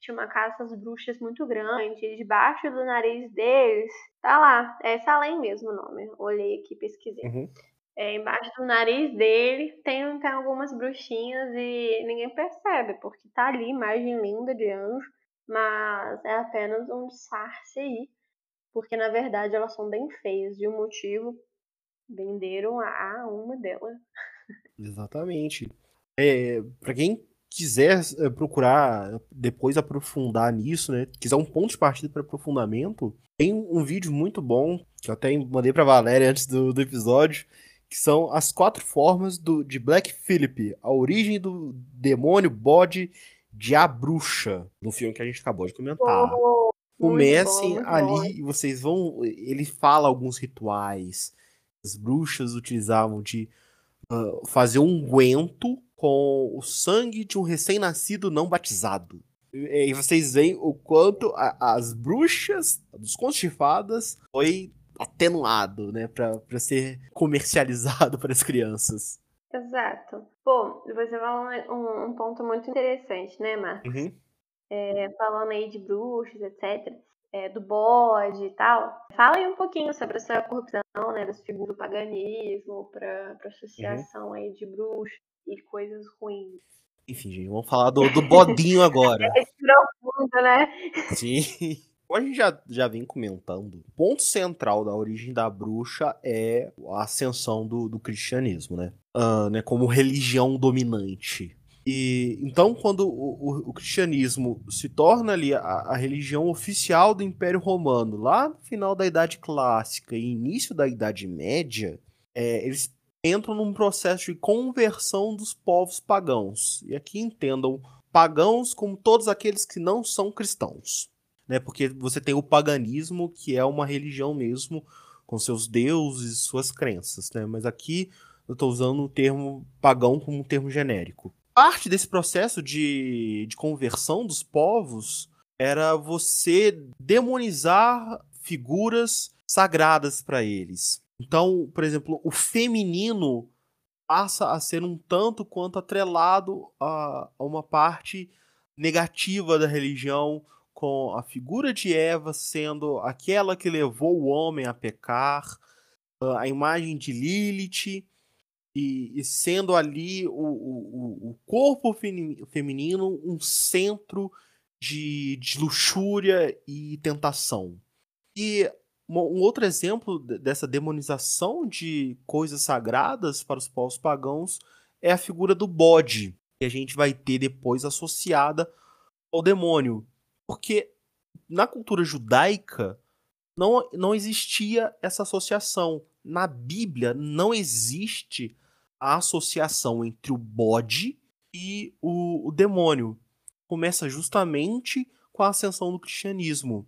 tinha uma caça às bruxas muito grande, debaixo do nariz deles, tá lá, é Salem mesmo o nome, olhei aqui, pesquisei. Uhum. É, embaixo do nariz dele tem, tem algumas bruxinhas e ninguém percebe, porque tá ali, imagem linda de anjo, mas é apenas um disfarce aí, porque na verdade elas são bem feias, de um motivo venderam a uma delas. Exatamente. É, para quem quiser eh, procurar depois aprofundar nisso, né? Quiser um ponto de partida para aprofundamento, tem um vídeo muito bom que eu até mandei para Valéria antes do, do episódio, que são as quatro formas do, de Black Phillip, a origem do demônio bode de a bruxa, no filme que a gente acabou de comentar. Oh, Comecem ali e vocês vão. Ele fala alguns rituais. As bruxas utilizavam de uh, fazer um unguento com o sangue de um recém-nascido não batizado. E vocês veem o quanto a, as bruxas dos contos de fadas foi atenuado, né, para ser comercializado para as crianças. Exato. Pô, você falou um, um ponto muito interessante, né, Marcos? Uhum. É, falando aí de bruxas, etc., é, do bode e tal. Fala aí um pouquinho sobre essa corrupção, né, das figuras do paganismo para associação uhum. aí de bruxos e coisas ruins. Enfim, gente, vamos falar do, do bodinho agora. é profundo, né? Sim. Como a gente já, já vem comentando, o ponto central da origem da bruxa é a ascensão do, do cristianismo, né? Uh, né? Como religião dominante. E então, quando o, o, o cristianismo se torna ali a, a, religião oficial do Império Romano, lá no final da Idade Clássica e início da Idade Média, é, eles entram num processo de conversão dos povos pagãos. E aqui entendam pagãos como todos aqueles que não são cristãos. Né? Porque você tem o paganismo, que é uma religião mesmo, com seus deuses, suas crenças. Né? Mas aqui eu estou usando o termo pagão como um termo genérico parte desse processo de, de conversão dos povos era você demonizar figuras sagradas para eles. Então, por exemplo, o feminino passa a ser um tanto quanto atrelado a, a uma parte negativa da religião, com a figura de Eva sendo aquela que levou o homem a pecar, a imagem de Lilith e, e sendo ali o, o, o corpo feminino um centro de, de luxúria e tentação. E um outro exemplo dessa demonização de coisas sagradas para os povos pagãos é a figura do bode, que a gente vai ter depois associada ao demônio. Porque na cultura judaica não, não existia essa associação. Na Bíblia não existe a associação entre o bode e o, o demônio. Começa justamente com a ascensão do cristianismo.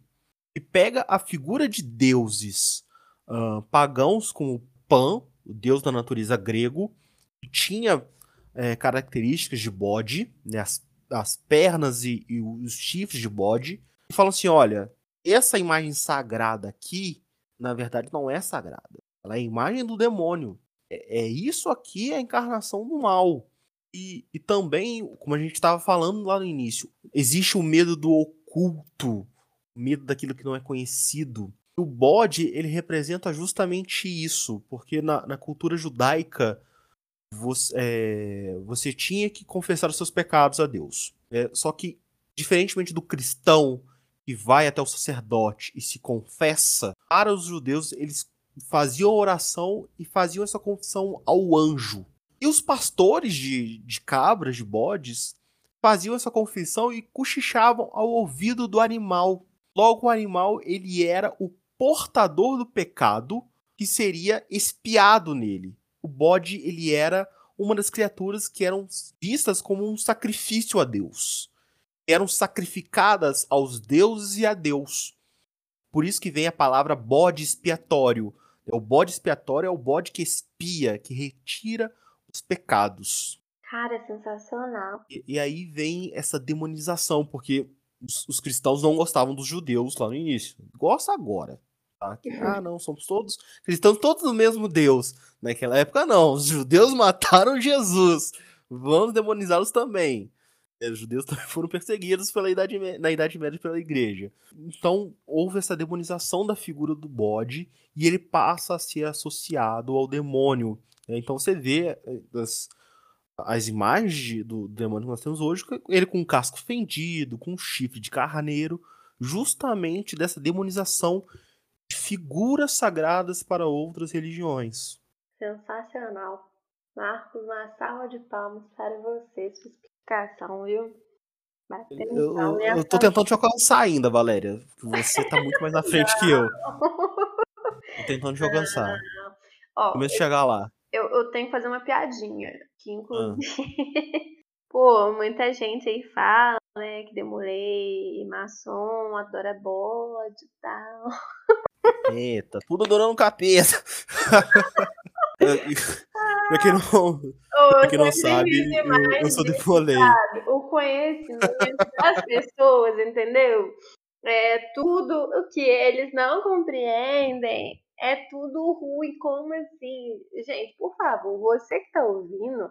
E pega a figura de deuses uh, pagãos, como Pan, o deus da natureza grego, que tinha é, características de bode, né, as, as pernas e, e os chifres de bode, e falam assim: olha, essa imagem sagrada aqui, na verdade, não é sagrada. Ela é a imagem do demônio. É, é isso aqui é a encarnação do mal. E, e também, como a gente estava falando lá no início, existe o medo do oculto, o medo daquilo que não é conhecido. O bode, ele representa justamente isso, porque na, na cultura judaica você, é, você, tinha que confessar os seus pecados a Deus. É, só que, diferentemente do cristão que vai até o sacerdote e se confessa, para os judeus, eles faziam oração e faziam essa confissão ao anjo. E os pastores de, de cabras, de bodes, faziam essa confissão e cochichavam ao ouvido do animal. Logo, o animal ele era o portador do pecado que seria espiado nele. O bode ele era uma das criaturas que eram vistas como um sacrifício a Deus. Eram sacrificadas aos deuses e a Deus. Por isso que vem a palavra bode expiatório, o bode expiatório é o bode que expia, que retira os pecados. Cara, é sensacional. E, e aí vem essa demonização, porque os, os, cristãos não gostavam dos judeus lá no início. Gosta agora. Tá? Que, ah, não, somos todos cristãos, todos do mesmo Deus. Naquela época, não. Os judeus mataram Jesus. Vamos demonizá-los também. Os judeus também foram perseguidos pela idade, na Idade Média pela igreja. Então, houve essa demonização da figura do bode e ele passa a ser associado ao demônio. Né? Então, você vê eh, as, as imagens do demônio que nós temos hoje, ele com um casco fendido, com um chifre de carneiro, justamente dessa demonização de figuras sagradas para outras religiões. Sensacional. Marcos, uma salva de palmas para você, classificação, viu? Eu, eu, eu tô tentando te alcançar ainda, Valéria. Você tá muito mais na frente que eu. Tô tentando te alcançar. Ó, Começo a chegar lá. Eu, eu tenho que fazer uma piadinha. Que inclusive. Ah. Pô, muita gente aí fala, né, que demorei, maçom, adora bode e tal. Eita, tudo adorando capeta. pra quem não, pra quem não sabe, eu, eu sou de folei. O conhecimento das pessoas, entendeu? É tudo o que eles não compreendem. É tudo ruim, como assim? Gente, por favor, você que tá ouvindo,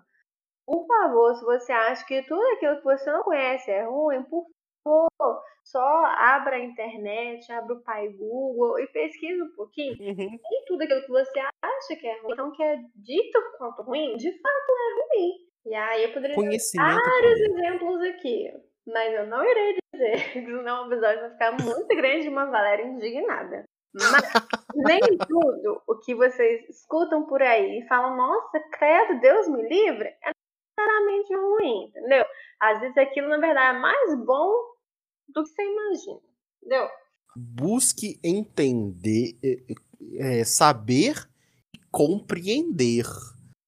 por favor, se você acha que tudo aquilo que você não conhece é ruim, por favor, só abra a internet, abra o pai Google e pesquisa um pouquinho. Uhum. E tudo aquilo que você acha que é ruim, então que é dito quanto ruim, de fato é ruim. E aí eu poderia dar vários exemplos aqui. Mas eu não irei dizer, senão o episódio vai ficar muito grande de uma Valéria indignada. Mas nem tudo o que vocês escutam por aí e falam, nossa, credo, Deus me livre, é necessariamente ruim, entendeu? Às vezes aquilo, na verdade, é mais bom do que você imagina, entendeu? Busque entender, é, saber e compreender.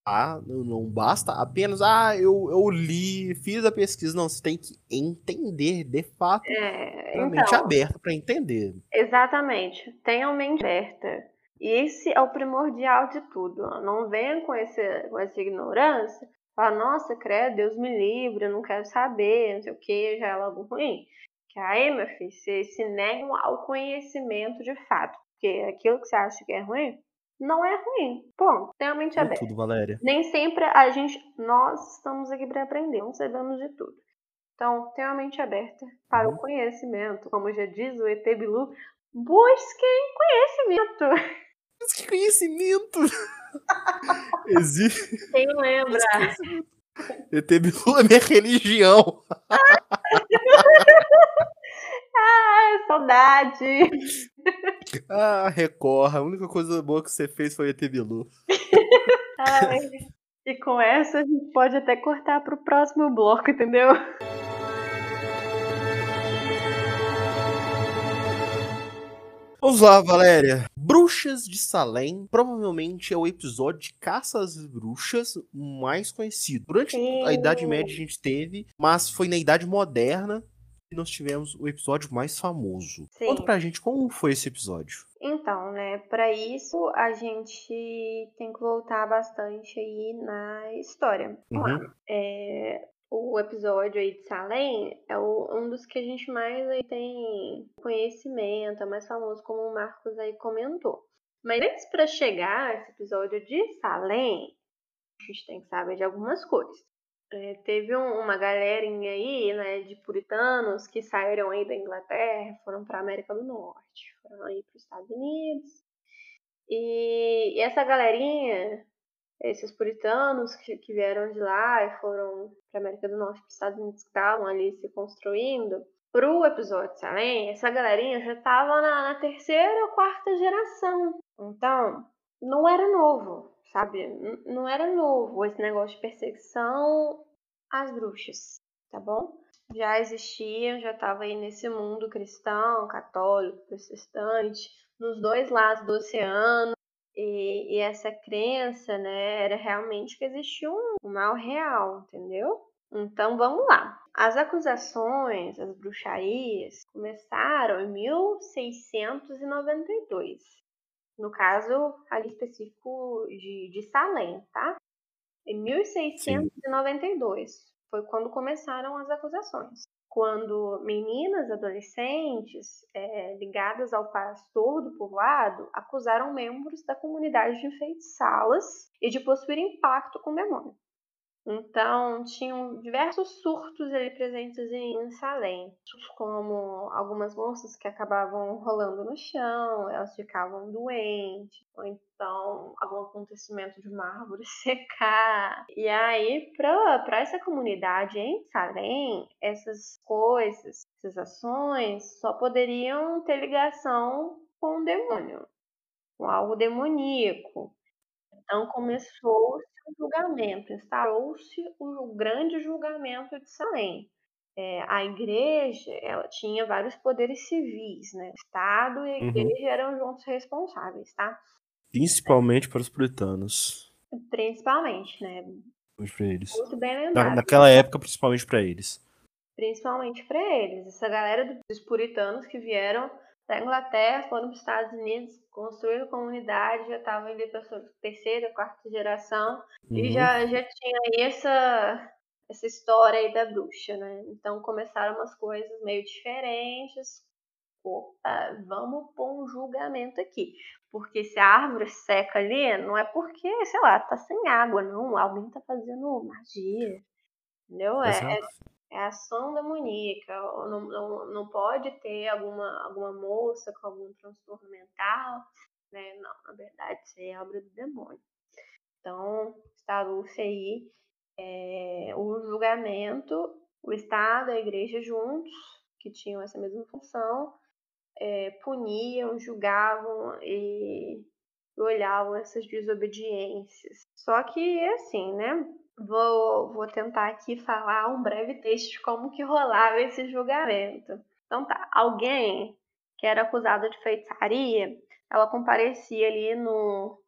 Tá? Não, não basta apenas, ah, eu, eu li, fiz a pesquisa. Não, você tem que entender de fato. É, a mente então, aberta para entender. Exatamente. Tenha a mente aberta. E esse é o primordial de tudo. Não venha com, esse, com essa ignorância. Fala, nossa, credo, Deus me livre, eu não quero saber, não sei o que, já é logo ruim. Que meu filho, você se nega ao conhecimento de fato. Porque aquilo que você acha que é ruim, não é ruim. Ponto. Tenha a mente É aberta. tudo, Valéria. Nem sempre a gente, nós estamos aqui para aprender, não sabemos de tudo. Então, tenha a mente aberta para Uhum. o conhecimento. Como já diz o ET Bilu, busquem conhecimento. Mas que conhecimento! Existe. Quem lembra? ET Bilu é minha religião. Ai, saudade. Ah, recorra. A única coisa boa que você fez foi ET Bilu. Ai. E com essa a gente pode até cortar para o próximo bloco, entendeu? Vamos lá, Valéria. Bruxas de Salem provavelmente é o episódio de caça às bruxas mais conhecido. Durante a Sim. Idade Média a gente teve, mas foi na Idade Moderna nós tivemos o episódio mais famoso. Sim. Conta pra gente como foi esse episódio. Então, né, para isso a gente tem que voltar bastante aí na história. Lá. Uhum. É, o episódio aí de Salem é o- um dos que a gente mais aí tem conhecimento, é mais famoso, como o Marcos aí comentou. Mas antes para chegar a esse episódio de Salem, a gente tem que saber de algumas coisas. É, teve um- uma galerinha aí, né, de puritanos que saíram aí da Inglaterra, foram para América do Norte, foram aí para os Estados Unidos. E, e essa galerinha, esses puritanos que, que vieram de lá e foram para América do Norte, para os Estados Unidos, que estavam ali se construindo, pro episódio de Salem, essa galerinha já estava na, na terceira ou quarta geração. Então, não era novo, sabe? Não era novo esse negócio de perseguição às bruxas, tá bom? Já existia, já estava aí nesse mundo cristão, católico, protestante, nos dois lados do oceano. E, e essa crença, né, era realmente que existia um, um mal real, entendeu? Então vamos lá. As acusações, as bruxarias, começaram em 1692. No caso ali específico de, de Salem, tá? Em 1692 foi quando começaram as acusações. Quando meninas adolescentes eh, ligadas ao pastor do povoado acusaram membros da comunidade de enfeitiçá-las e de possuírem pacto com o demônio. Então, tinham diversos surtos ali presentes em Salem, como algumas moças que acabavam rolando no chão, elas ficavam doentes, ou então algum acontecimento de uma árvore secar. E aí, para essa comunidade em Salem, essas coisas, essas ações só poderiam ter ligação com o demônio, com algo demoníaco. Então começou-se o julgamento, instaurou-se o grande julgamento de Salem. É, a igreja ela tinha vários poderes civis, né? O Estado e a Uhum. igreja eram juntos responsáveis, tá? Principalmente para os puritanos. Principalmente, né? Pra eles. Muito bem Na- lembrado. naquela época, principalmente para eles. Principalmente para eles. Essa galera do- dos puritanos que vieram da Inglaterra, foram para os Estados Unidos, construíram comunidade, já estavam ali para sua terceira, quarta geração. E Uhum. já, já tinha aí essa, essa história aí da bruxa, né? Então começaram umas coisas meio diferentes. Opa, vamos pôr um julgamento aqui. Porque se a árvore seca ali, não é porque, sei lá, tá sem água, não. Alguém tá fazendo magia. Entendeu? É, É ação demoníaca. Não, não, não pode ter alguma, alguma moça com algum transtorno mental. Né? Não, na verdade, isso aí é obra do demônio. Então, instaurou-se aí é, o julgamento, o Estado e a Igreja juntos, que tinham essa mesma função, é, puniam, julgavam e olhavam essas desobediências. Só que, assim, né? Vou, vou tentar aqui falar um breve texto de como que rolava esse julgamento. Então tá, alguém que era acusado de feitiçaria, ela comparecia ali no,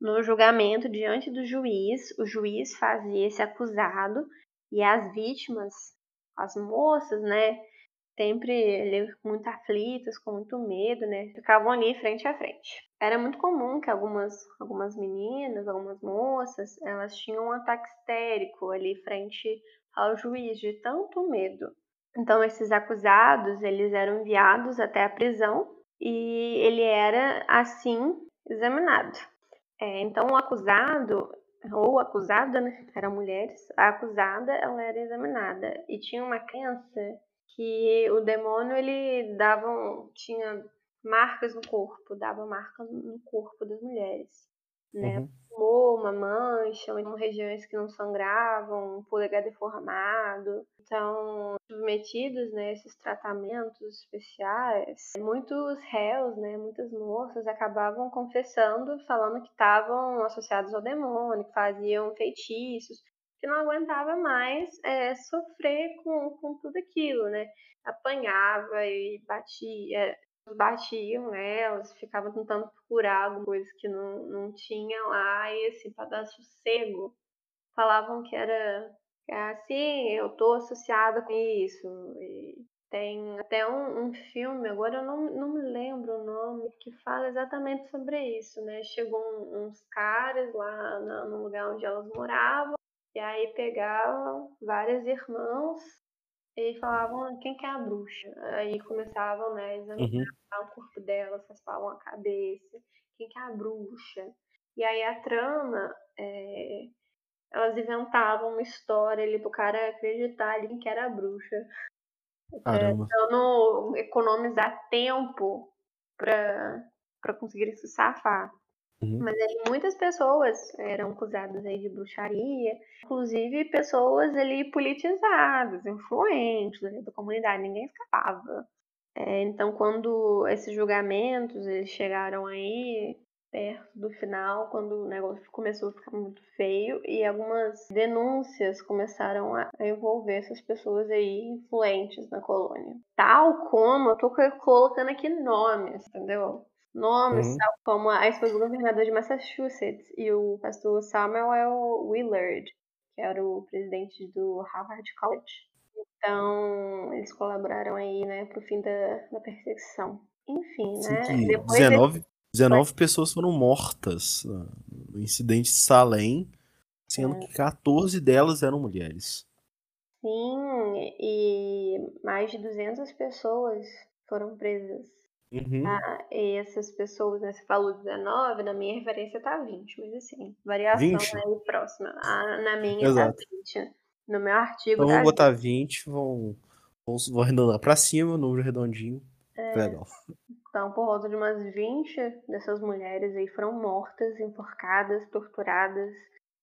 no julgamento diante do juiz, o juiz fazia esse acusado e as vítimas, as moças, né, sempre muito aflitas, com muito medo, né, ficavam ali frente a frente. Era muito comum que algumas, algumas meninas, algumas moças, elas tinham um ataque histérico ali frente ao juiz, de tanto medo. Então, esses acusados, eles eram enviados até a prisão e ele era, assim, examinado. É, então, o acusado, ou acusada, né, eram mulheres, a acusada, ela era examinada. E tinha uma crença que o demônio, ele dava, tinha marcas no corpo, dava marcas no corpo das mulheres, né? Uhum. Uma mancha, ou então regiões que não sangravam, um polegar deformado. Então, submetidos né, a esses tratamentos especiais, muitos réus, né, muitas moças acabavam confessando, falando que estavam associados ao demônio, que faziam feitiços, que não aguentava mais é, sofrer com, com tudo aquilo, né? Apanhava e batia, batiam elas, ficavam tentando procurar alguma coisa que não, não tinha lá, e assim, para dar sossego, falavam que era assim, eu tô associada com isso. E tem até um, um, filme, agora eu não, não me lembro o nome, que fala exatamente sobre isso, né? Chegou um, uns caras lá no lugar onde elas moravam, e aí pegavam várias irmãs e falavam ah, quem que é a bruxa. Aí começavam, né, a examinar uhum. o corpo delas, raspavam a cabeça, quem que é a bruxa. E aí a trama, é, elas inventavam uma história ali pro cara acreditar ali que era a bruxa. Caramba. É, não economizar tempo pra, pra conseguir se safar. Uhum. Mas aí muitas pessoas eram acusadas aí de bruxaria, inclusive pessoas ali politizadas, influentes ali da comunidade, ninguém escapava. É, então, quando esses julgamentos eles chegaram aí perto do final, quando o negócio começou a ficar muito feio e algumas denúncias começaram a envolver essas pessoas aí influentes na colônia. Tal como eu tô colocando aqui nomes, entendeu? Nomes, uhum. como a esposa do governador de Massachusetts e o pastor Samuel Willard, que era o presidente do Harvard College. Então, eles colaboraram aí, né, pro fim da, da perseguição. Enfim, Sim, né? Depois 19, 19 pessoas foram mortas no incidente de Salem, sendo é. que 14 delas eram mulheres. Sim, e mais de 200 pessoas foram presas Uhum. Ah, e essas pessoas, né, você falou 19, na minha referência tá 20, mas assim, variação 20? aí próxima. Ah, na minha tá Exato. tá 20. No meu artigo. Então vamos botar 20, vão, vão, vão arredondar pra cima, número redondinho. É, Legal. Então, por volta de umas 20 dessas mulheres aí foram mortas, enforcadas, torturadas,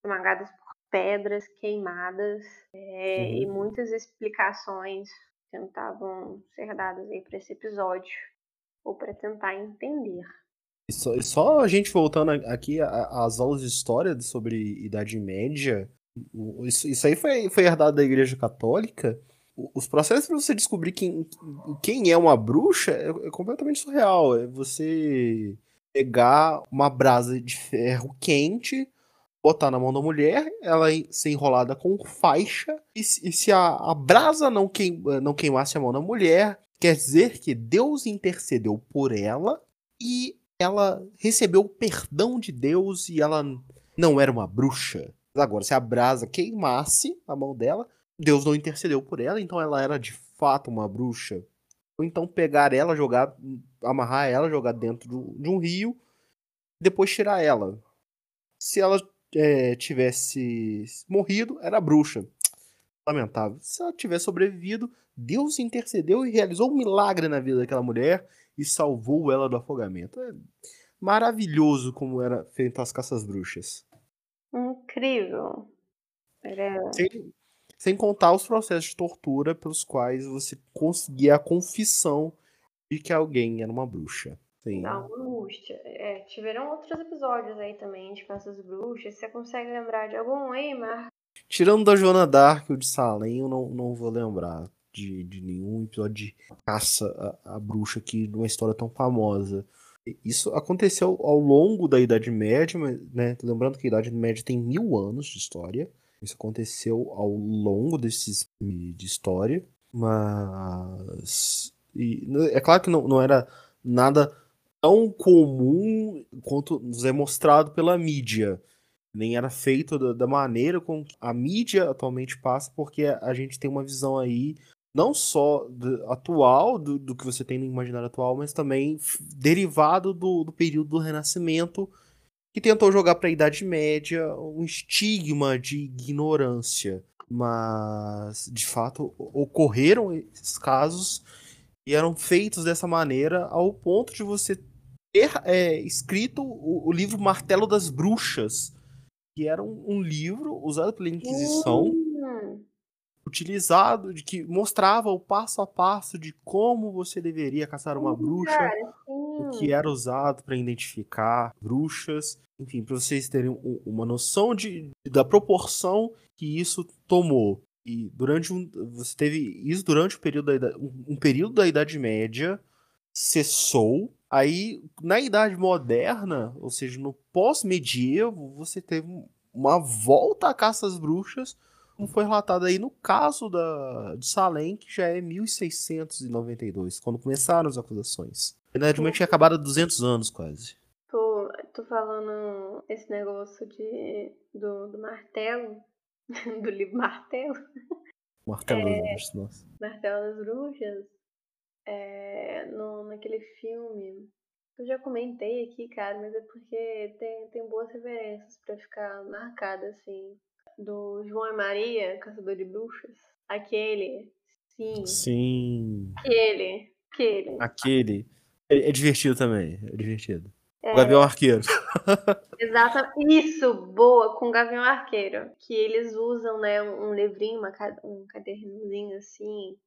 esmagadas por pedras, queimadas, é, uhum. e muitas explicações tentavam ser dadas aí para esse episódio ou para tentar entender. E só, só, a gente voltando aqui às aulas de história sobre Idade Média, isso, isso aí foi, foi herdado da Igreja Católica. Os processos para você descobrir quem, quem é uma bruxa é, é completamente surreal. É você pegar uma brasa de ferro quente, botar na mão da mulher, ela ser enrolada com faixa, e, se a, a brasa não, queim, não queimasse a mão da mulher, Quer dizer que Deus intercedeu por ela e ela recebeu o perdão de Deus e ela não era uma bruxa. Agora, se a brasa queimasse a mão dela, Deus não intercedeu por ela, então ela era de fato uma bruxa. Ou então pegar ela, jogar, amarrar ela, jogar dentro de um rio, depois tirar ela. Se ela é, tivesse morrido, era bruxa. Lamentável. Se ela tivesse sobrevivido, Deus intercedeu e realizou um milagre na vida daquela mulher e salvou ela do afogamento. É maravilhoso como era feito as caças bruxas. Incrível. Era... Sem, sem contar os processos de tortura pelos quais você conseguia a confissão de que alguém era uma bruxa. Sim. Uma angústia. É, tiveram outros episódios aí também de caças bruxas. Você consegue lembrar de algum aí, Mar? Tirando da Joana Dark o de Salem, eu não, não vou lembrar de, de nenhum episódio de caça a, a bruxa aqui numa história tão famosa. Isso aconteceu ao longo da Idade Média, né? Lembrando que a Idade Média tem mil anos de história. Isso aconteceu ao longo desses de história, mas e, é claro que não, não era nada tão comum quanto nos é mostrado pela mídia. Nem era feito da, da maneira como a mídia atualmente passa, porque a gente tem uma visão aí não só do, atual, do, do, que você tem no imaginário atual, mas também derivado do, do período do Renascimento, que tentou jogar para a Idade Média um estigma de ignorância. Mas, de fato, ocorreram esses casos e eram feitos dessa maneira ao ponto de você ter é, escrito o, o, livro Martelo das Bruxas, que era um, um livro usado pela Inquisição. Uhum utilizado, de que mostrava o passo a passo de como você deveria caçar uma bruxa, o que era usado para identificar bruxas, enfim, para vocês terem uma noção de, da proporção que isso tomou. E durante um, você teve isso durante o período da, um período da Idade Média cessou. Aí, na Idade Moderna, ou seja, no pós-medievo, você teve uma volta à caça às bruxas, como foi relatado aí no caso da, de Salem, que já é 1692, quando começaram as acusações. Evidentemente tinha acabado há 200 anos quase. Tô, tô falando esse negócio de, do, do martelo, do livro Martelo. Martelo é, das Bruxas, nossa. Martelo das Bruxas. É, no, naquele filme. Eu já comentei aqui, cara, mas é porque tem, tem boas referências para ficar marcada assim do João e Maria, Caçador de Bruxas. Aquele. Sim. Sim. Aquele. Aquele. Aquele. É, é divertido também. É divertido. É. O Gavião Arqueiro. Exato. Isso, boa, com o Gavião Arqueiro. Que eles usam, né, um livrinho, uma, um cadernozinho assim,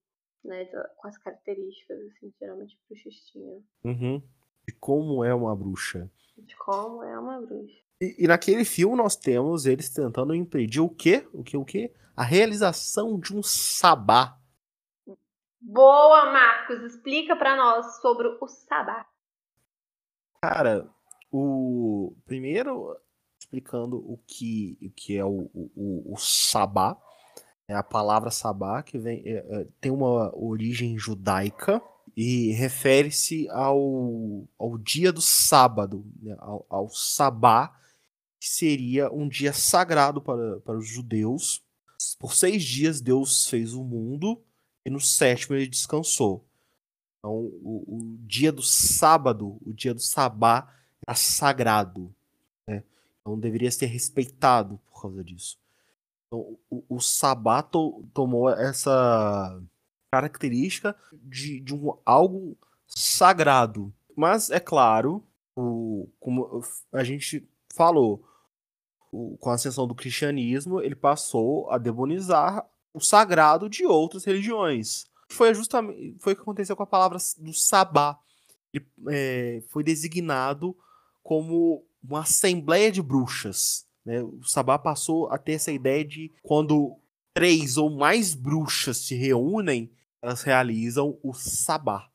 né, com as características, assim, geralmente bruxistinha. Uhum. De como é uma bruxa. De como é uma bruxa. E, e, naquele filme nós temos eles tentando impedir o quê? O que? O quê? A realização de um sabá. Boa, Marcos. Explica para nós sobre o sabá. Cara, o primeiro explicando o que, o que é o, o, o sabá. É a palavra sabá que vem, é, é, tem uma origem judaica e refere-se ao, ao dia do sábado, né, ao, ao sabá, que seria um dia sagrado para, para os judeus. Por seis dias Deus fez o mundo e no sétimo ele descansou. Então, o, o dia do sábado, o dia do sabá, era sagrado. Né? Então, deveria ser respeitado por causa disso. Então, o, o sabá to, tomou essa característica de, de um, algo sagrado. Mas, é claro, o, como a gente falou, o, com a ascensão do cristianismo, ele passou a demonizar o sagrado de outras religiões. Foi justamente foi o que aconteceu com a palavra do sabá. Ele é, foi designado como uma assembleia de bruxas. Né? O sabá passou a ter essa ideia de quando três ou mais bruxas se reúnem, elas realizam o sabá,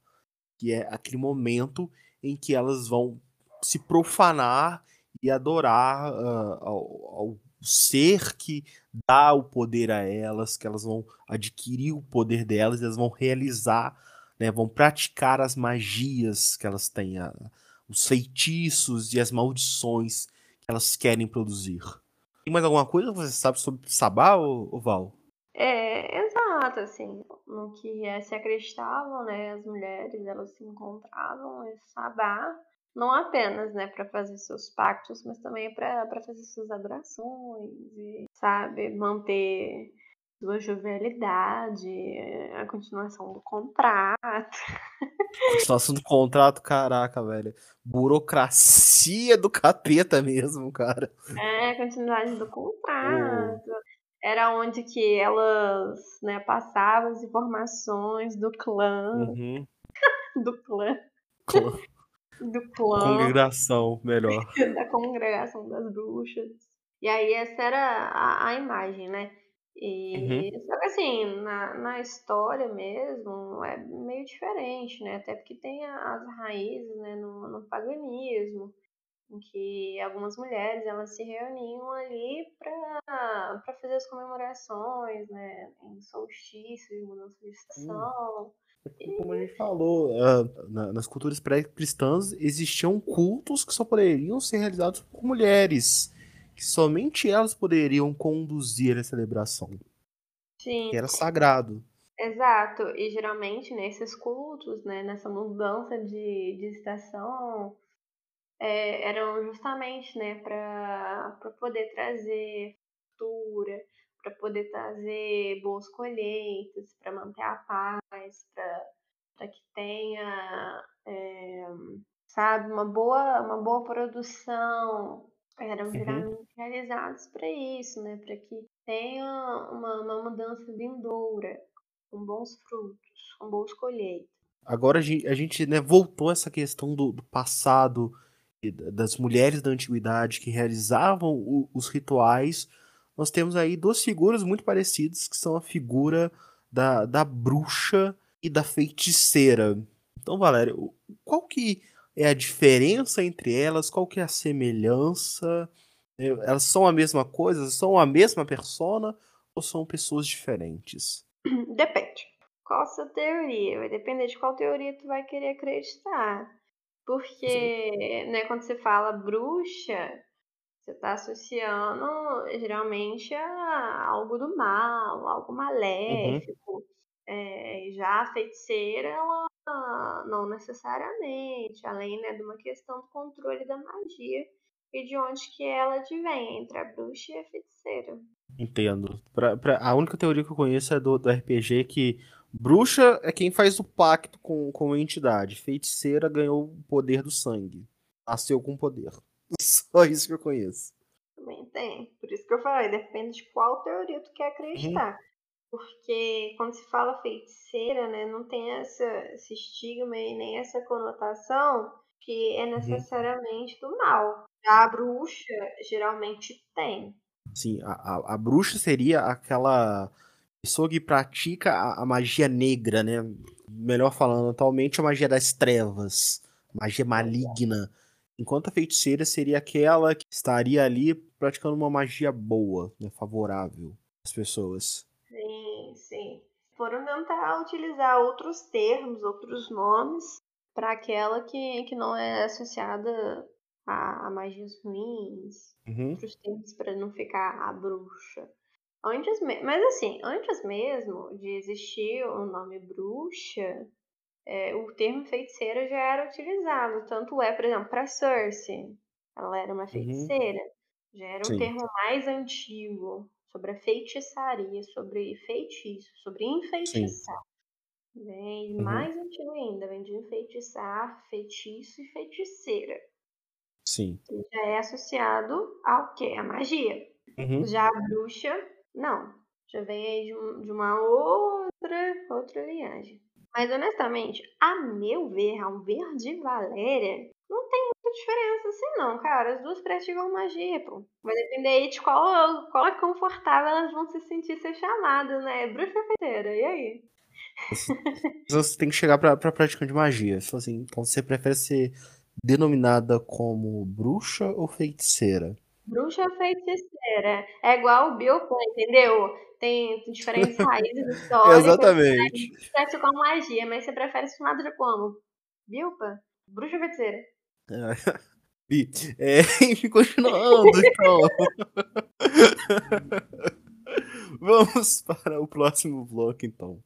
que é aquele momento em que elas vão se profanar e adorar uh, ao, ao ser que dá o poder a elas, que elas vão adquirir o poder delas, elas vão realizar, né, vão praticar as magias que elas têm, a, os feitiços e as maldições elas querem produzir. Tem mais alguma coisa que você sabe sobre Sabá, ou, Val? É, exato, assim, no que é, se acreditavam, né, as mulheres, elas se encontravam em Sabá, não apenas, né, para fazer seus pactos, mas também para fazer suas adorações e, sabe, manter sua jovialidade, a continuação do contrato. Continuação do contrato, caraca, velho. Burocracia do capeta mesmo, cara. É, a continuidade do contrato. Oh. Era onde que elas, né, passavam as informações do clã. Uhum. do clã. clã. Do clã. Congregação, melhor. da congregação das bruxas. E aí essa era a, a imagem, né? E uhum. só que assim, na, na história mesmo é meio diferente, né? Até porque tem as raízes né, no, no paganismo, em que algumas mulheres elas se reuniam ali para fazer as comemorações, né? Em solstício, mudança de estação. Hum. Como a gente falou, uh, nas culturas pré-cristãs existiam cultos que só poderiam ser realizados por mulheres que somente elas poderiam conduzir a celebração. Sim. Que era sagrado. Exato. E geralmente nesses cultos, né, nessa mudança de, de estação, é, eram justamente né, para poder trazer cultura, para poder trazer boas colheitas, para manter a paz, para que tenha, é, sabe, uma boa, uma boa produção, eram uhum. realizados para isso, né? Para que tenha uma, uma mudança vindoura, com bons frutos, com boas colheitas. Agora a gente, a gente né, voltou a essa questão do, do passado, das mulheres da antiguidade que realizavam o, os rituais. Nós temos aí duas figuras muito parecidas, que são a figura da, da bruxa e da feiticeira. Então, Valéria, qual que é a diferença entre elas? Qual que é a semelhança? É, elas são a mesma coisa? São a mesma persona? Ou são pessoas diferentes? Depende. Qual a sua teoria? Vai depender de qual teoria tu vai querer acreditar. Porque, né, quando você fala bruxa, você está associando geralmente a algo do mal, algo uhum. maléfico. Uhum. É, já a feiticeira, ela não necessariamente, além né, de uma questão do controle da magia e de onde que ela advém, entre a bruxa e a feiticeira. Entendo. Pra, pra, a única teoria que eu conheço é do, do RPG que bruxa é quem faz o pacto com, com a entidade. Feiticeira ganhou o poder do sangue. Nasceu com poder. Só isso que eu conheço. Também tem. Por isso que eu falei, depende de qual teoria tu quer acreditar. Uhum porque quando se fala feiticeira, né, não tem essa, esse estigma e nem essa conotação que é uhum. necessariamente do mal. A bruxa geralmente tem. Sim, a, a, a bruxa seria aquela pessoa que pratica a, a, magia negra, né? Melhor falando, atualmente a magia das trevas, magia maligna. Enquanto a feiticeira seria aquela que estaria ali praticando uma magia boa, né, favorável às pessoas. Foram tentar utilizar outros termos, outros nomes para aquela que, que não é associada a, a magias ruins, uhum. outros termos para não ficar a bruxa. Antes, mas assim, antes mesmo de existir o nome bruxa, é, o termo feiticeira já era utilizado. Tanto é, por exemplo, para Cersei. Ela era uma uhum. feiticeira. Uhum. Já era um Sim. termo mais antigo sobre a feitiçaria, sobre feitiço, sobre enfeitiçar. Vem uhum. mais antigo ainda, vem de enfeitiçar, feitiço e feiticeira. Sim. Que já é associado ao quê? A magia. Uhum. Já a bruxa, não. Já vem aí de, de uma outra, outra linhagem. Mas honestamente, a meu ver, ao ver de Valéria, não tem diferença assim não, cara. As duas praticam magia, pô. Vai depender aí de qual, qual é confortável elas vão se sentir ser chamadas, né? Bruxa feiteira, e aí? Você tem que chegar pra, pra praticante de magia. Assim, então você prefere ser denominada como bruxa ou feiticeira? Bruxa ou feiticeira. É igual o Bilbo, entendeu? Tem diferentes raízes históricas. Exatamente. Prefere com magia, mas você prefere ser chamada de como? Bilpa? Bruxa ou feiticeira? Bi, é, enfim, continuando, então. Vamos para o próximo bloco, então.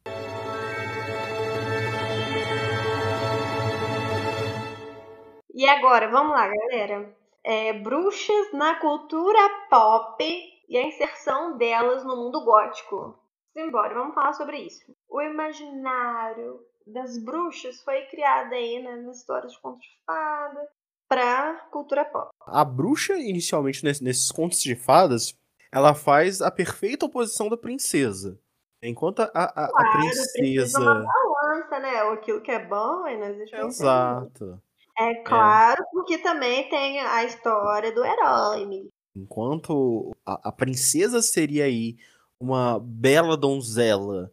E agora, vamos lá, galera. É, bruxas na cultura pop e a inserção delas no mundo gótico. Simbora, vamos falar sobre isso. O imaginário das bruxas foi criado aí né, nas histórias de contos de fada para cultura pop. A bruxa, inicialmente, nesses contos de fadas, ela faz a perfeita oposição da princesa. Enquanto a, a, claro, a princesa. Uma balança, né? Aquilo que é bom e nós Exato. É claro, é. porque também tem a história do herói. Enquanto a, a princesa seria aí uma bela donzela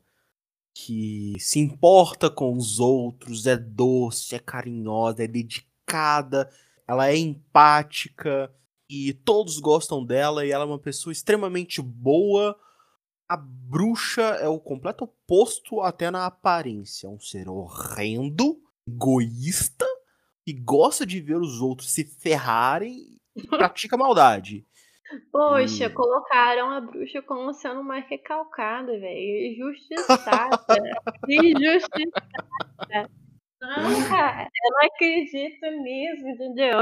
que se importa com os outros, é doce, é carinhosa, é dedicada, ela é empática e todos gostam dela e ela é uma pessoa extremamente boa. A bruxa é o completo oposto até na aparência, é um ser horrendo, egoísta e gosta de ver os outros se ferrarem e pratica maldade. Poxa, colocaram a bruxa como sendo uma recalcada, velho. Injustiçada. Injustiçada. Não, cara, eu não acredito nisso, entendeu?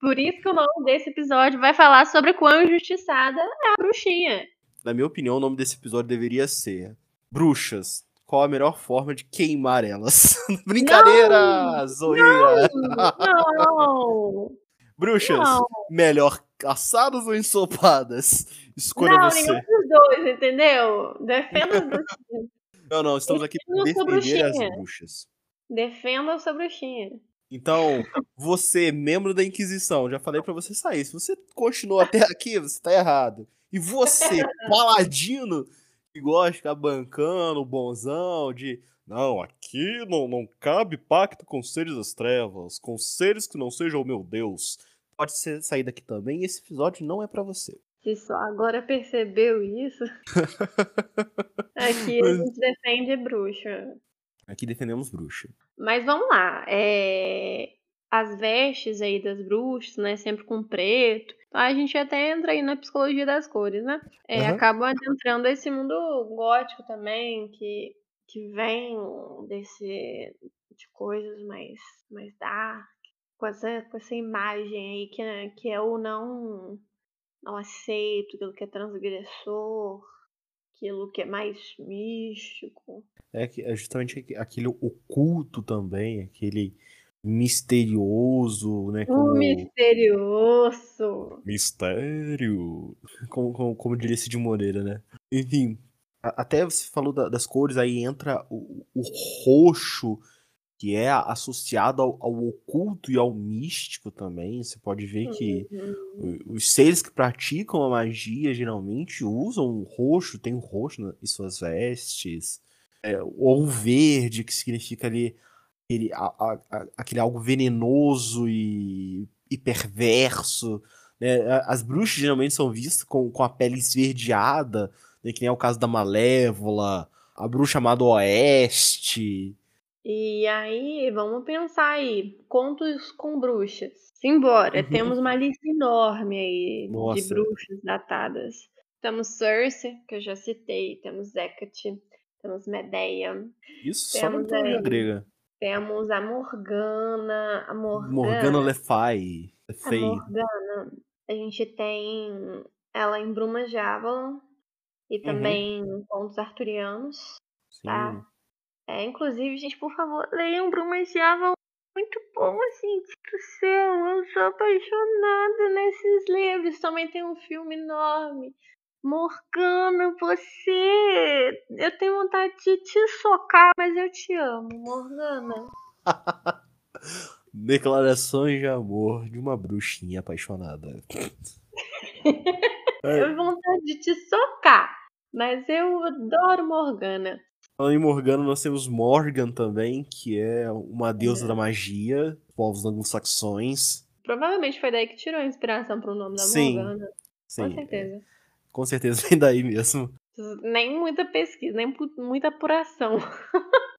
Por isso que o nome desse episódio vai falar sobre quão injustiçada é a bruxinha. Na minha opinião, o nome desse episódio deveria ser Bruxas. Qual a melhor forma de queimar elas? Brincadeira! Zoeira! Não! não. Bruxas, não. melhor assadas ou ensopadas? Escolha não, você. Não, nenhum dos dois, entendeu? Defenda as bruxinhas. Não, não, estamos aqui para defender as bruxas. Defenda a sua bruxinha. Então, você, membro da Inquisição, já falei para você sair. Se você continuou até aqui, você tá errado. E você, paladino, que gosta de ficar bancando, bonzão, de não, aqui não, não cabe pacto com seres das trevas, com seres que não sejam o meu Deus. Pode ser, sair daqui também, esse episódio não é para você. Se só agora percebeu isso. Aqui a gente defende bruxa. Aqui defendemos bruxa. Mas vamos lá. É... As vestes aí das bruxas, né? Sempre com preto. A gente até entra aí na psicologia das cores, né? É, uhum. Acaba entrando esse mundo gótico também, que que vem desse de coisas mais mais dark, com essa, com essa imagem aí que, é, que é o não não aceito, aquilo que é transgressor, aquilo que é mais místico. É, é justamente aquele oculto também, aquele misterioso, né? Como... misterioso! Mistério! Como, como, como diria Cid Moreira, né? Enfim, até você falou da, das cores, aí entra o, o, roxo, que é associado ao, ao, oculto e ao místico também. Você pode ver que uhum. os seres que praticam a magia geralmente usam o roxo, tem o roxo em suas vestes. É, ou o verde, que significa ali aquele, a, a, aquele algo venenoso e, e perverso. Né? As bruxas geralmente são vistas com, com a pele esverdeada né, que nem é o caso da Malévola, a bruxa amada Oeste. E aí, vamos pensar aí, contos com bruxas. Simbora, uhum. temos uma lista enorme aí Nossa. de bruxas datadas. Temos Cersei, que eu já citei, temos Hecate, temos Medeia. Isso temos só na mitologia grega. Temos a Morgana, a Morgana. Morgana Le Fay. A Morgana. A gente tem ela em Brumas de Avalon, e uhum. também uhum. contos arturianos, tá? Sim. tá? É, inclusive, gente, por favor, leiam Brumas de Avalon. Muito bom, assim, do céu. Eu sou apaixonada nesses livros. Também tem um filme enorme. Morgana, você. Eu tenho vontade de te socar, mas eu te amo, Morgana. Declarações de amor de uma bruxinha apaixonada. eu tenho vontade de te socar. Mas eu adoro Morgana. Falando em Morgana, nós temos Morgan também, que é uma deusa é. da magia, povos anglo-saxões. Provavelmente foi daí que tirou a inspiração para o nome da sim, Morgana. Sim, Com certeza. Com certeza vem daí mesmo. Nem muita pesquisa, nem muita apuração.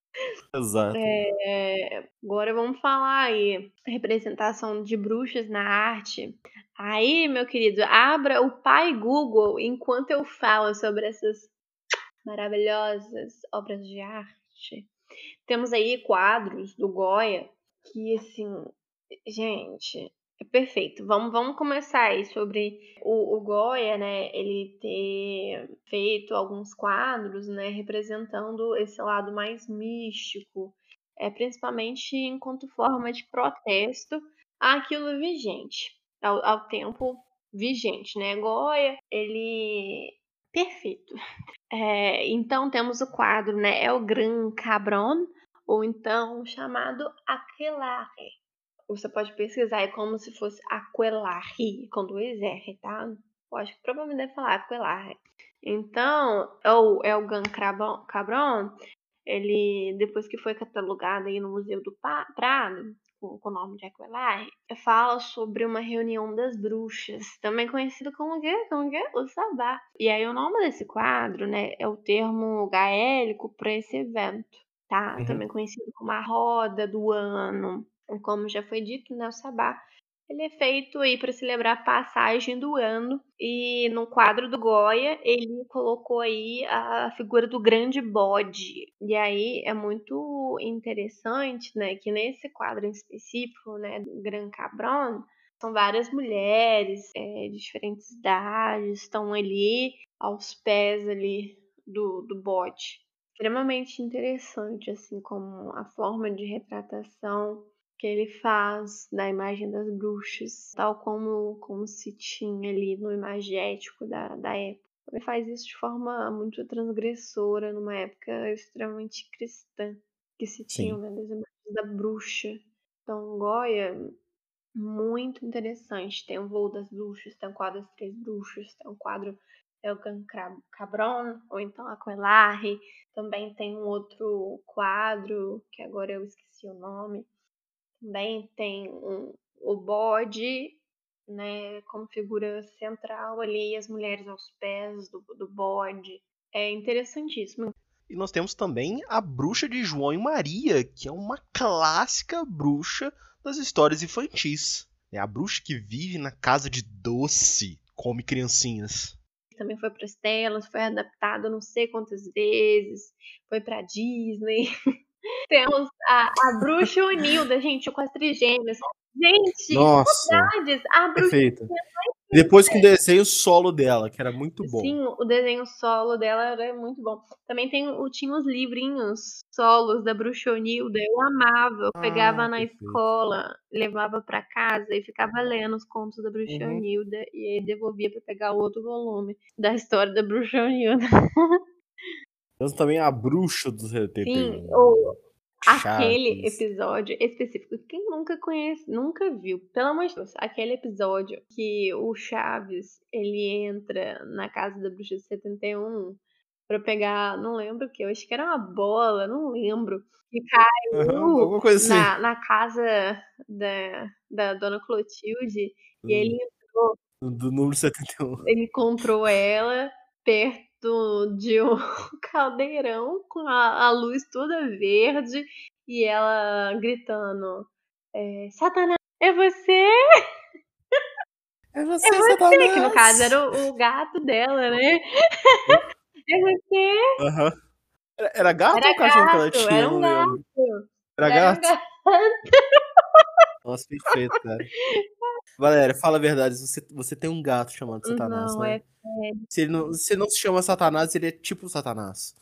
Exato. É, agora vamos falar aí. Representação de bruxas na arte. Aí, meu querido, abra o pai Google enquanto eu falo sobre essas maravilhosas obras de arte. Temos aí quadros do Goya que, assim, gente, é perfeito. Vamos, vamos começar aí sobre o, o Goya, né? Ele ter feito alguns quadros, né? Representando esse lado mais místico, é, principalmente enquanto forma de protesto àquilo vigente ao, ao tempo vigente, né? Goya, ele perfeito. É, então temos o quadro, né? É o Gran Cabron, ou então chamado Aquelarre. Você pode pesquisar, é como se fosse Aquelarre, com dois R, tá? Eu acho que provavelmente deve falar Aquelarre. Então, é o Elgan Cabron, ele, depois que foi catalogado aí no Museu do Prado, com, com o nome de Aquelarre, fala sobre uma reunião das bruxas, também conhecido como quê? Como? O Sabá. E aí o nome desse quadro, né, é o termo gaélico para esse evento, tá? Uhum. Também conhecido como a roda do ano. Como já foi dito, né, o Sabá ele é feito aí para celebrar a passagem do ano e no quadro do Goya ele colocou aí a figura do grande bode. E aí é muito interessante, né, que nesse quadro em específico, né, do Gran Cabron, são várias mulheres é, de diferentes idades, estão ali aos pés ali do, do bode. Extremamente interessante, assim, como a forma de retratação que ele faz da imagem das bruxas, tal como, como se tinha ali no imagético da, da época. Ele faz isso de forma muito transgressora, numa época extremamente cristã, que se tinha né, das imagens da bruxa. Então, Goya, muito interessante. Tem o voo das bruxas, tem o quadro das três bruxas, tem o quadro Elgan Cabron, ou então Aquelarre. Também tem um outro quadro, que agora eu esqueci o nome, também tem um, o bode, né, como figura central ali, e as mulheres aos pés do, do bode. É interessantíssimo. E nós temos também a bruxa de João e Maria, que é uma clássica bruxa das histórias infantis. É a bruxa que vive na casa de doce, come criancinhas. Também foi para as telas, foi adaptado não sei quantas vezes, foi para Disney. Temos a, a bruxa Unilda, gente, com as trigêmeas. Gente, Nossa, saudades. A bruxa perfeito. Depois com o desenho solo dela, que era muito bom. Sim, o desenho solo dela era muito bom. Também tem, tinha os livrinhos solos da Bruxa Unilda. Eu amava. Eu pegava ah, na perfeito. escola, levava para casa e ficava lendo os contos da Bruxa uhum. Unilda. E aí devolvia para pegar o outro volume da história da Bruxa Unilda. Temos também a bruxa do CT. Sim, ou aquele episódio específico. Quem nunca conhece, nunca viu, pelo amor de Deus, aquele episódio que o Chaves ele entra na casa da bruxa de 71 para pegar, não lembro o que, eu acho que era uma bola, não lembro. Que caiu uhum, assim. na, na casa da, da dona Clotilde uhum. e ele hum. entrou. Do número 71. Ele encontrou ela perto do, de um caldeirão com a, a luz toda verde e ela gritando: é, Satanás, é você? É você, é você Satanás. que no caso era o, o gato dela, né? é você? Uhum. Era, era gato era ou cachorro que ela tinha? Era um gato. Era, era gato? Um gato. Nossa, perfeito, cara. Valéria, fala a verdade. Você, você tem um gato chamado Satanás, não, né? É. Se, ele não, se não se chama Satanás, ele é tipo Satanás.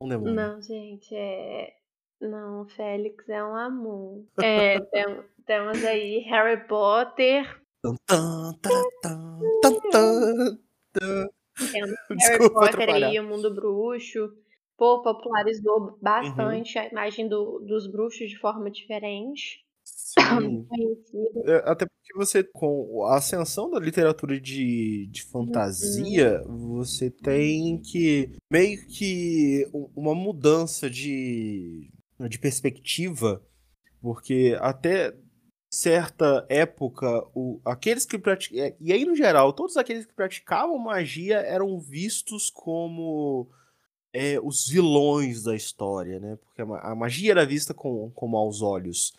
Um demônio. Não, gente, é. Não, Félix é um amor. É, tem, temos aí Harry Potter. Harry Potter aí, o mundo bruxo. Pô, popularizou bastante uhum. a imagem do, dos bruxos de forma diferente. Sim. É, até porque você, com a ascensão da literatura de, de fantasia, uhum. você tem que meio que uma mudança de, de perspectiva, porque até certa época, o, aqueles que praticavam. É, e aí, no geral, todos aqueles que praticavam magia eram vistos como é, os vilões da história, né? Porque a, magia era vista com, com maus olhos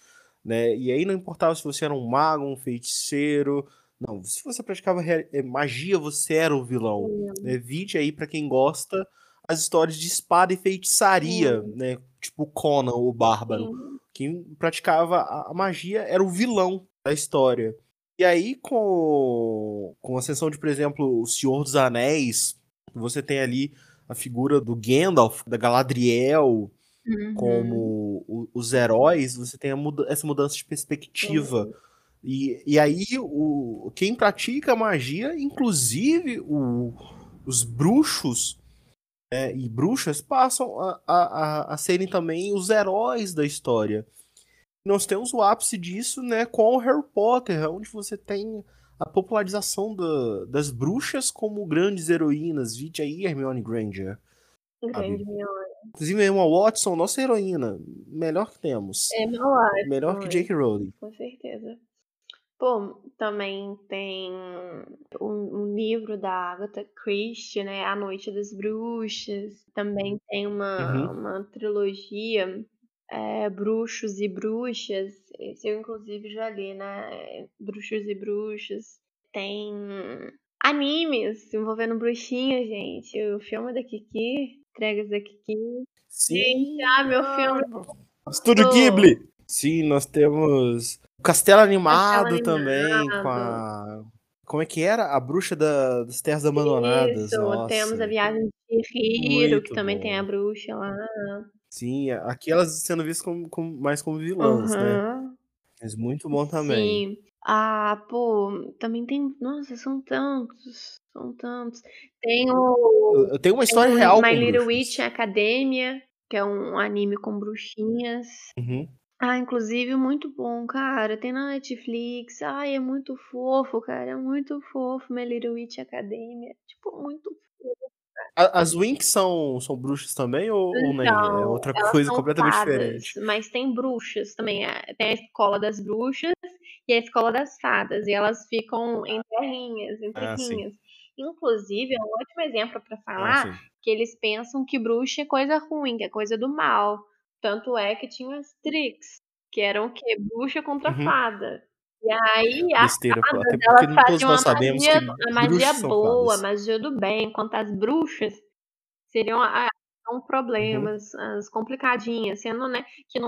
né? E aí não importava se você era um mago, um feiticeiro, não, se você praticava eh, magia, você era o vilão. Né? Vide aí para quem gosta as histórias de espada e feitiçaria, né? Tipo Conan, o bárbaro. Sim. Quem praticava a magia era o vilão da história. E aí, com, com a sessão de, por exemplo, O Senhor dos Anéis, você tem ali a figura do Gandalf, da Galadriel, uhum. como o, os heróis, você tem muda essa mudança de perspectiva. Uhum. E, e aí, o, quem pratica magia, inclusive o, os bruxos é, e bruxas, passam a, a, a serem também os heróis da história. Nós temos o ápice disso né, com o Harry Potter, onde você tem a popularização da, das bruxas como grandes heroínas. Vide aí Hermione Granger. Hermione. Inclusive, Emma Watson, nossa heroína. Melhor que temos. Emma Watson. Melhor que J.K. Rowling. Com certeza. Pô, também tem um, um, livro da Agatha Christie, né? A Noite das Bruxas. Também tem uma, uhum. uma trilogia, é, Bruxos e Bruxas. Esse eu, inclusive, já li, né? Bruxos e Bruxas. Tem animes envolvendo bruxinhas, gente. O filme da Kiki, entregas da Kiki. Sim. Ah, meu filme. Estúdio Ghibli. Sim, nós temos o Castelo Animado, Castelo também, Animado. com a. Como é que era? A bruxa da, das terras abandonadas. Isso, Nossa. temos a viagem de Hiro, que também bom. tem a bruxa lá. Sim, aqui elas sendo vistas como, como, mais como vilãs, uhum. né? Mas muito bom também. Sim. Ah, pô, também tem. Nossa, são tantos. São tantos. Tem o. Eu tenho uma história tem real. My Little Witch Academia, que é um anime com bruxinhas. Uhum. Ah, inclusive, muito bom, cara. Tem na Netflix. Ai, é muito fofo, cara. É muito fofo. My Little Witch Academia. Tipo, muito fofo. As Winx são, são bruxas também ou, ou nem? É outra coisa completamente fadas, diferente. Mas tem bruxas também. É, tem a escola das bruxas e a escola das fadas. E elas ficam em terrinhas, em Ah, terrinhas. Inclusive, é um ótimo exemplo para ah, falar ah, que eles pensam que bruxa é coisa ruim, que é coisa do mal. Tanto é que tinha as Trix, que eram o quê? Bruxa contra uhum. fada. E aí, a Besteira, fadas, até elas faziam a magia, a magia boa, a magia do bem, enquanto as bruxas seriam a, a, problemas, uhum. as complicadinhas, sendo né, que no,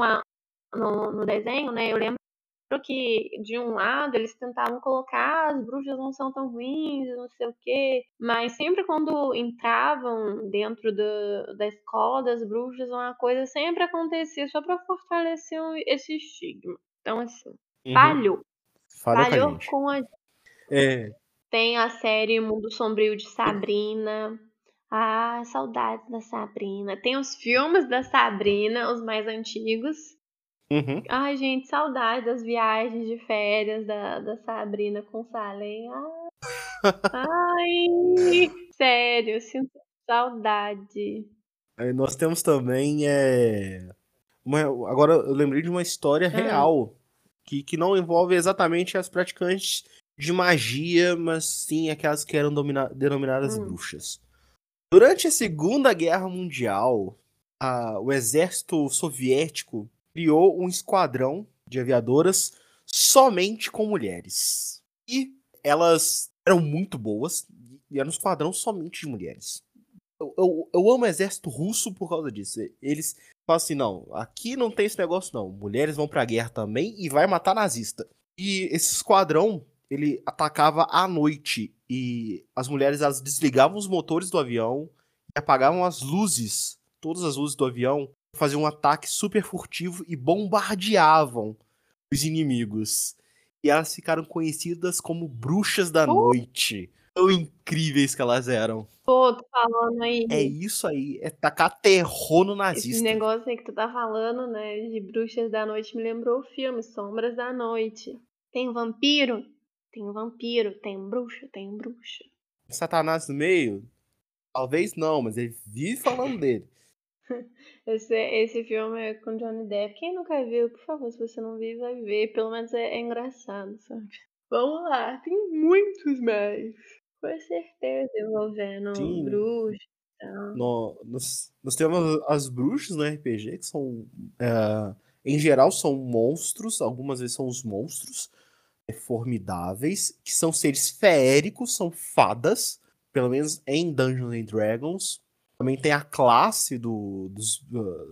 no, no desenho, né, eu lembro que de um lado eles tentavam colocar as bruxas não são tão ruins, não sei o quê, mas sempre quando entravam dentro do, da escola das bruxas, uma coisa sempre acontecia só para fortalecer esse estigma. Então, assim, uhum. falhou. Falhou, falhou com a. É. Tem a série Mundo Sombrio de Sabrina. Ah, saudades da Sabrina. Tem os filmes da Sabrina, os mais antigos. Uhum. Ai, gente, saudade das viagens de férias da, da Sabrina com Salem. Ai, sério, sinto saudade. Aí nós temos também. É... Uma... Agora eu lembrei de uma história ah. real que, que não envolve exatamente as praticantes de magia, mas sim aquelas que eram denominadas hum. bruxas. Durante a Segunda Guerra Mundial, a... o exército soviético criou um esquadrão de aviadoras somente com mulheres. E elas eram muito boas e era um esquadrão somente de mulheres. Eu, eu, eu, amo o exército russo por causa disso. Eles falam assim: não, aqui não tem esse negócio, não. Mulheres vão pra guerra também e vai matar nazista. E esse esquadrão, ele atacava à noite. E as mulheres elas desligavam os motores do avião e apagavam as luzes, todas as luzes do avião, faziam um ataque super furtivo e bombardeavam os inimigos. E elas ficaram conhecidas como bruxas da noite. Tão incríveis que elas eram. Pô, tô falando aí. É isso aí, é tacar terror no nazista. Esse negócio aí que tu tá falando, né, de bruxas da noite, me lembrou o filme Sombras da Noite. Tem vampiro? Tem vampiro. Tem bruxa? Tem bruxa. Satanás no meio? Talvez não, mas ele vive falando dele. Esse, esse filme é com Johnny Depp. Quem nunca viu, por favor, se você não viu, vai ver. Pelo menos é, é engraçado, sabe? Vamos lá, tem muitos mais. Com certeza, envolvendo Sim. bruxos então. No, nós, nós temos as bruxas no RPG, que são. É, em geral, são monstros, algumas vezes são os monstros é, formidáveis, que são seres feéricos, são fadas, pelo menos em Dungeons and Dragons. Também tem a classe do, dos,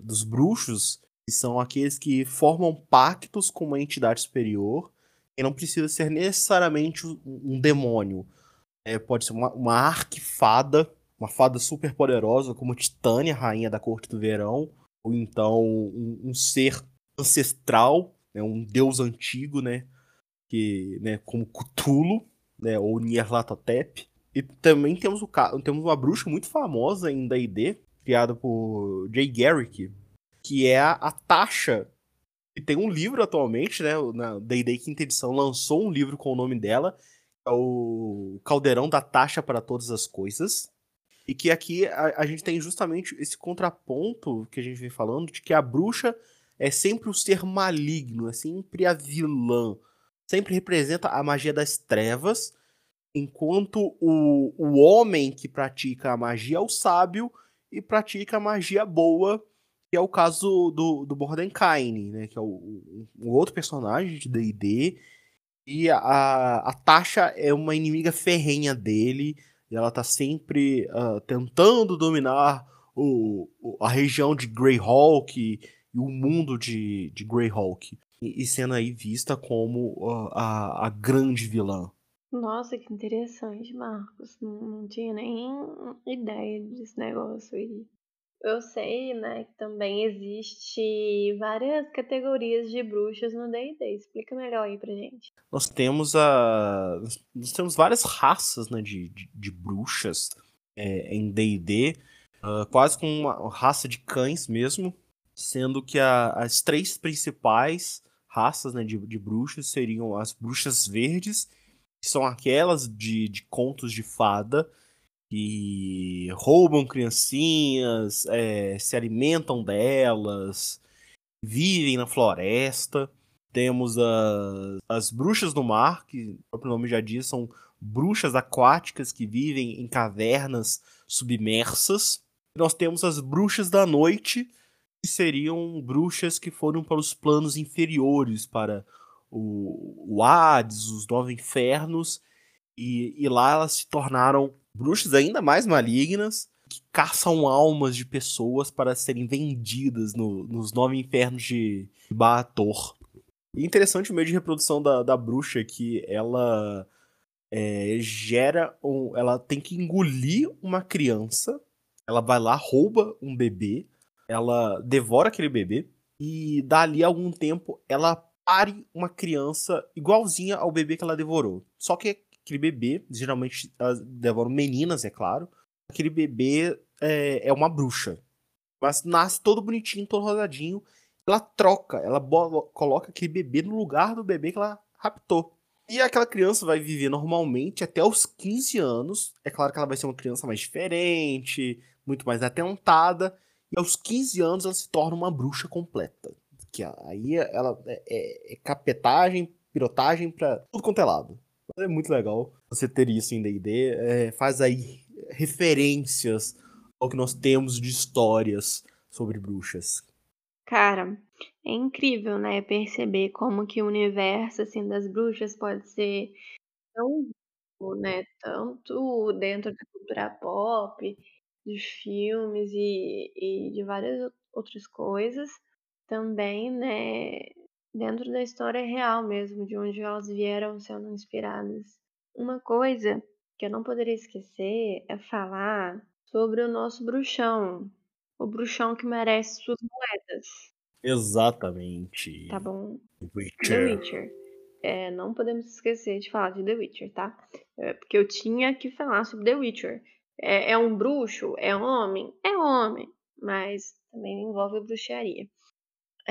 dos bruxos, que são aqueles que formam pactos com uma entidade superior, e não precisa ser necessariamente um, um demônio. É, pode ser uma, uma arquifada, uma fada super poderosa, como Titânia, rainha da corte do verão, ou então um, um ser ancestral, né, um deus antigo, né, que, né, como Cthulhu, né, ou Nyarlathotep, e também temos, o, temos uma bruxa muito famosa em D&D, criada por Jay Garrick, que é a, Tasha. E tem um livro atualmente, né? Na D&D Quinta Edição lançou um livro com o nome dela, é o caldeirão da taxa para todas as coisas. E que aqui a, a, gente tem justamente esse contraponto que a gente vem falando, de que a bruxa é sempre o ser maligno, é sempre a vilã. Sempre representa a magia das trevas, enquanto o, o homem que pratica a magia é o sábio e pratica a magia boa, que é o caso do, do Mordenkainen, né? Que é o, o outro personagem de D&D. E a, a Tasha é uma inimiga ferrenha dele, e ela tá sempre uh, tentando dominar o, a região de Greyhawk e, e o mundo de, de Greyhawk. E, e sendo aí vista como uh, a, a grande vilã. Nossa, que interessante, Marcos. Não, não tinha nem ideia desse negócio aí. Eu sei, né, que também existe várias categorias de bruxas no D&D. Explica melhor aí pra gente. Nós temos a... Nós temos várias raças, né, de, de, de bruxas é, em D&D. Uh, ah, quase com uma raça de cães mesmo. Sendo que a, as três principais raças né, de, de bruxas seriam as bruxas verdes, que são aquelas de, de contos de fada, que roubam criancinhas, é, se alimentam delas, vivem na floresta. Temos a, as bruxas do mar, que o próprio nome já diz, são bruxas aquáticas que vivem em cavernas submersas. Nós temos as bruxas da noite, que seriam bruxas que foram para os planos inferiores, para o, o Hades, os nove infernos, e, e lá elas se tornaram bruxas ainda mais malignas que caçam almas de pessoas para serem vendidas no, nos nove infernos de Baator. E interessante o meio de reprodução da, da bruxa que ela é, gera um, ela tem que engolir uma criança ela vai lá rouba um bebê ela devora aquele bebê e dali a algum tempo ela pare uma criança igualzinha ao bebê que ela devorou só que aquele bebê, geralmente elas devoram meninas, é claro. Aquele bebê é, é uma bruxa. Mas nasce todo bonitinho, todo rosadinho. Ela troca, ela coloca aquele bebê no lugar do bebê que ela raptou. E aquela criança vai viver normalmente até os 15 anos. É claro que ela vai ser uma criança mais diferente, muito mais atentada. E aos 15 anos ela se torna uma bruxa completa. Que aí ela é, é, é capetagem, pirotagem pra tudo quanto é lado. É muito legal você ter isso em D&D. É, faz aí referências ao que nós temos de histórias sobre bruxas. Cara, é incrível, né, perceber como que o universo assim das bruxas pode ser tão né, tanto dentro da cultura pop, dos filmes e, e de várias outras coisas, também, né, dentro da história real mesmo, de onde elas vieram sendo inspiradas. Uma coisa que eu não poderia esquecer é falar sobre o nosso bruxão. O bruxão que merece suas moedas. Exatamente. Tá bom? Witcher. The Witcher. É, não podemos esquecer de falar de The Witcher, tá? É, porque eu tinha que falar sobre The Witcher. É, é um bruxo? É homem? É homem. Mas também envolve bruxaria.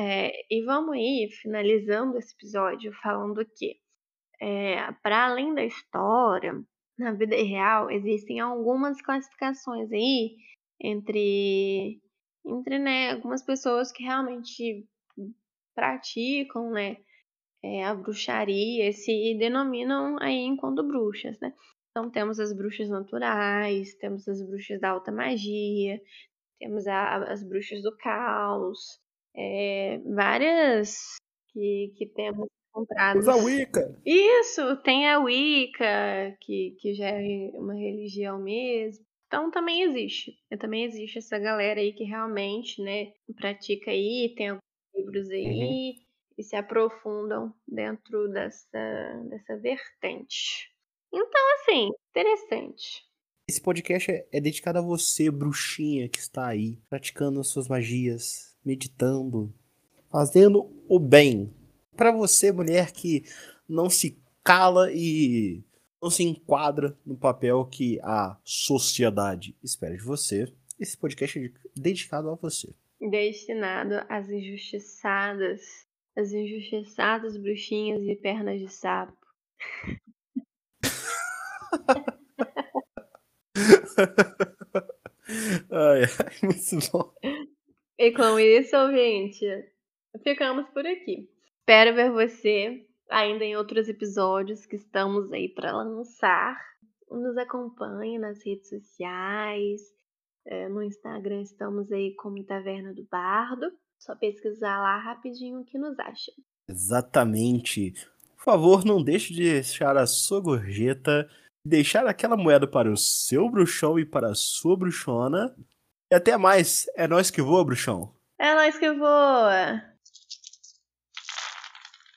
É, e vamos aí finalizando esse episódio falando que, é, para além da história, na vida real existem algumas classificações aí entre, entre né, algumas pessoas que realmente praticam né, é, a bruxaria se denominam aí enquanto bruxas, né? Então temos as bruxas naturais, temos as bruxas da alta magia, temos a, as bruxas do caos, é, várias que, que temos encontrado. Usa a Wicca! Isso, tem a Wicca, que, que já é uma religião mesmo. Então também existe. Também existe essa galera aí que realmente, né, pratica aí, tem alguns livros aí uhum. e se aprofundam dentro dessa, dessa vertente. Então, assim, interessante. Esse podcast é, é dedicado a você, bruxinha, que está aí, praticando as suas magias, meditando, fazendo o bem. Para você, mulher que não se cala e não se enquadra no papel que a sociedade espera de você, esse podcast é dedicado a você. Destinado às injustiçadas, às injustiçadas bruxinhas e pernas de sapo. ai, ai, muito bom. E com isso, ouvinte, ficamos por aqui. Espero ver você ainda em outros episódios que estamos aí para lançar. Nos acompanhe nas redes sociais. É, no Instagram estamos aí como Taverna do Bardo. Só pesquisar lá rapidinho que nos acha. Exatamente. Por favor, não deixe de deixar a sua gorjeta, deixar aquela moeda para o seu bruxão e para a sua bruxona. E até mais. É nós que voa, bruxão. É nós que voa.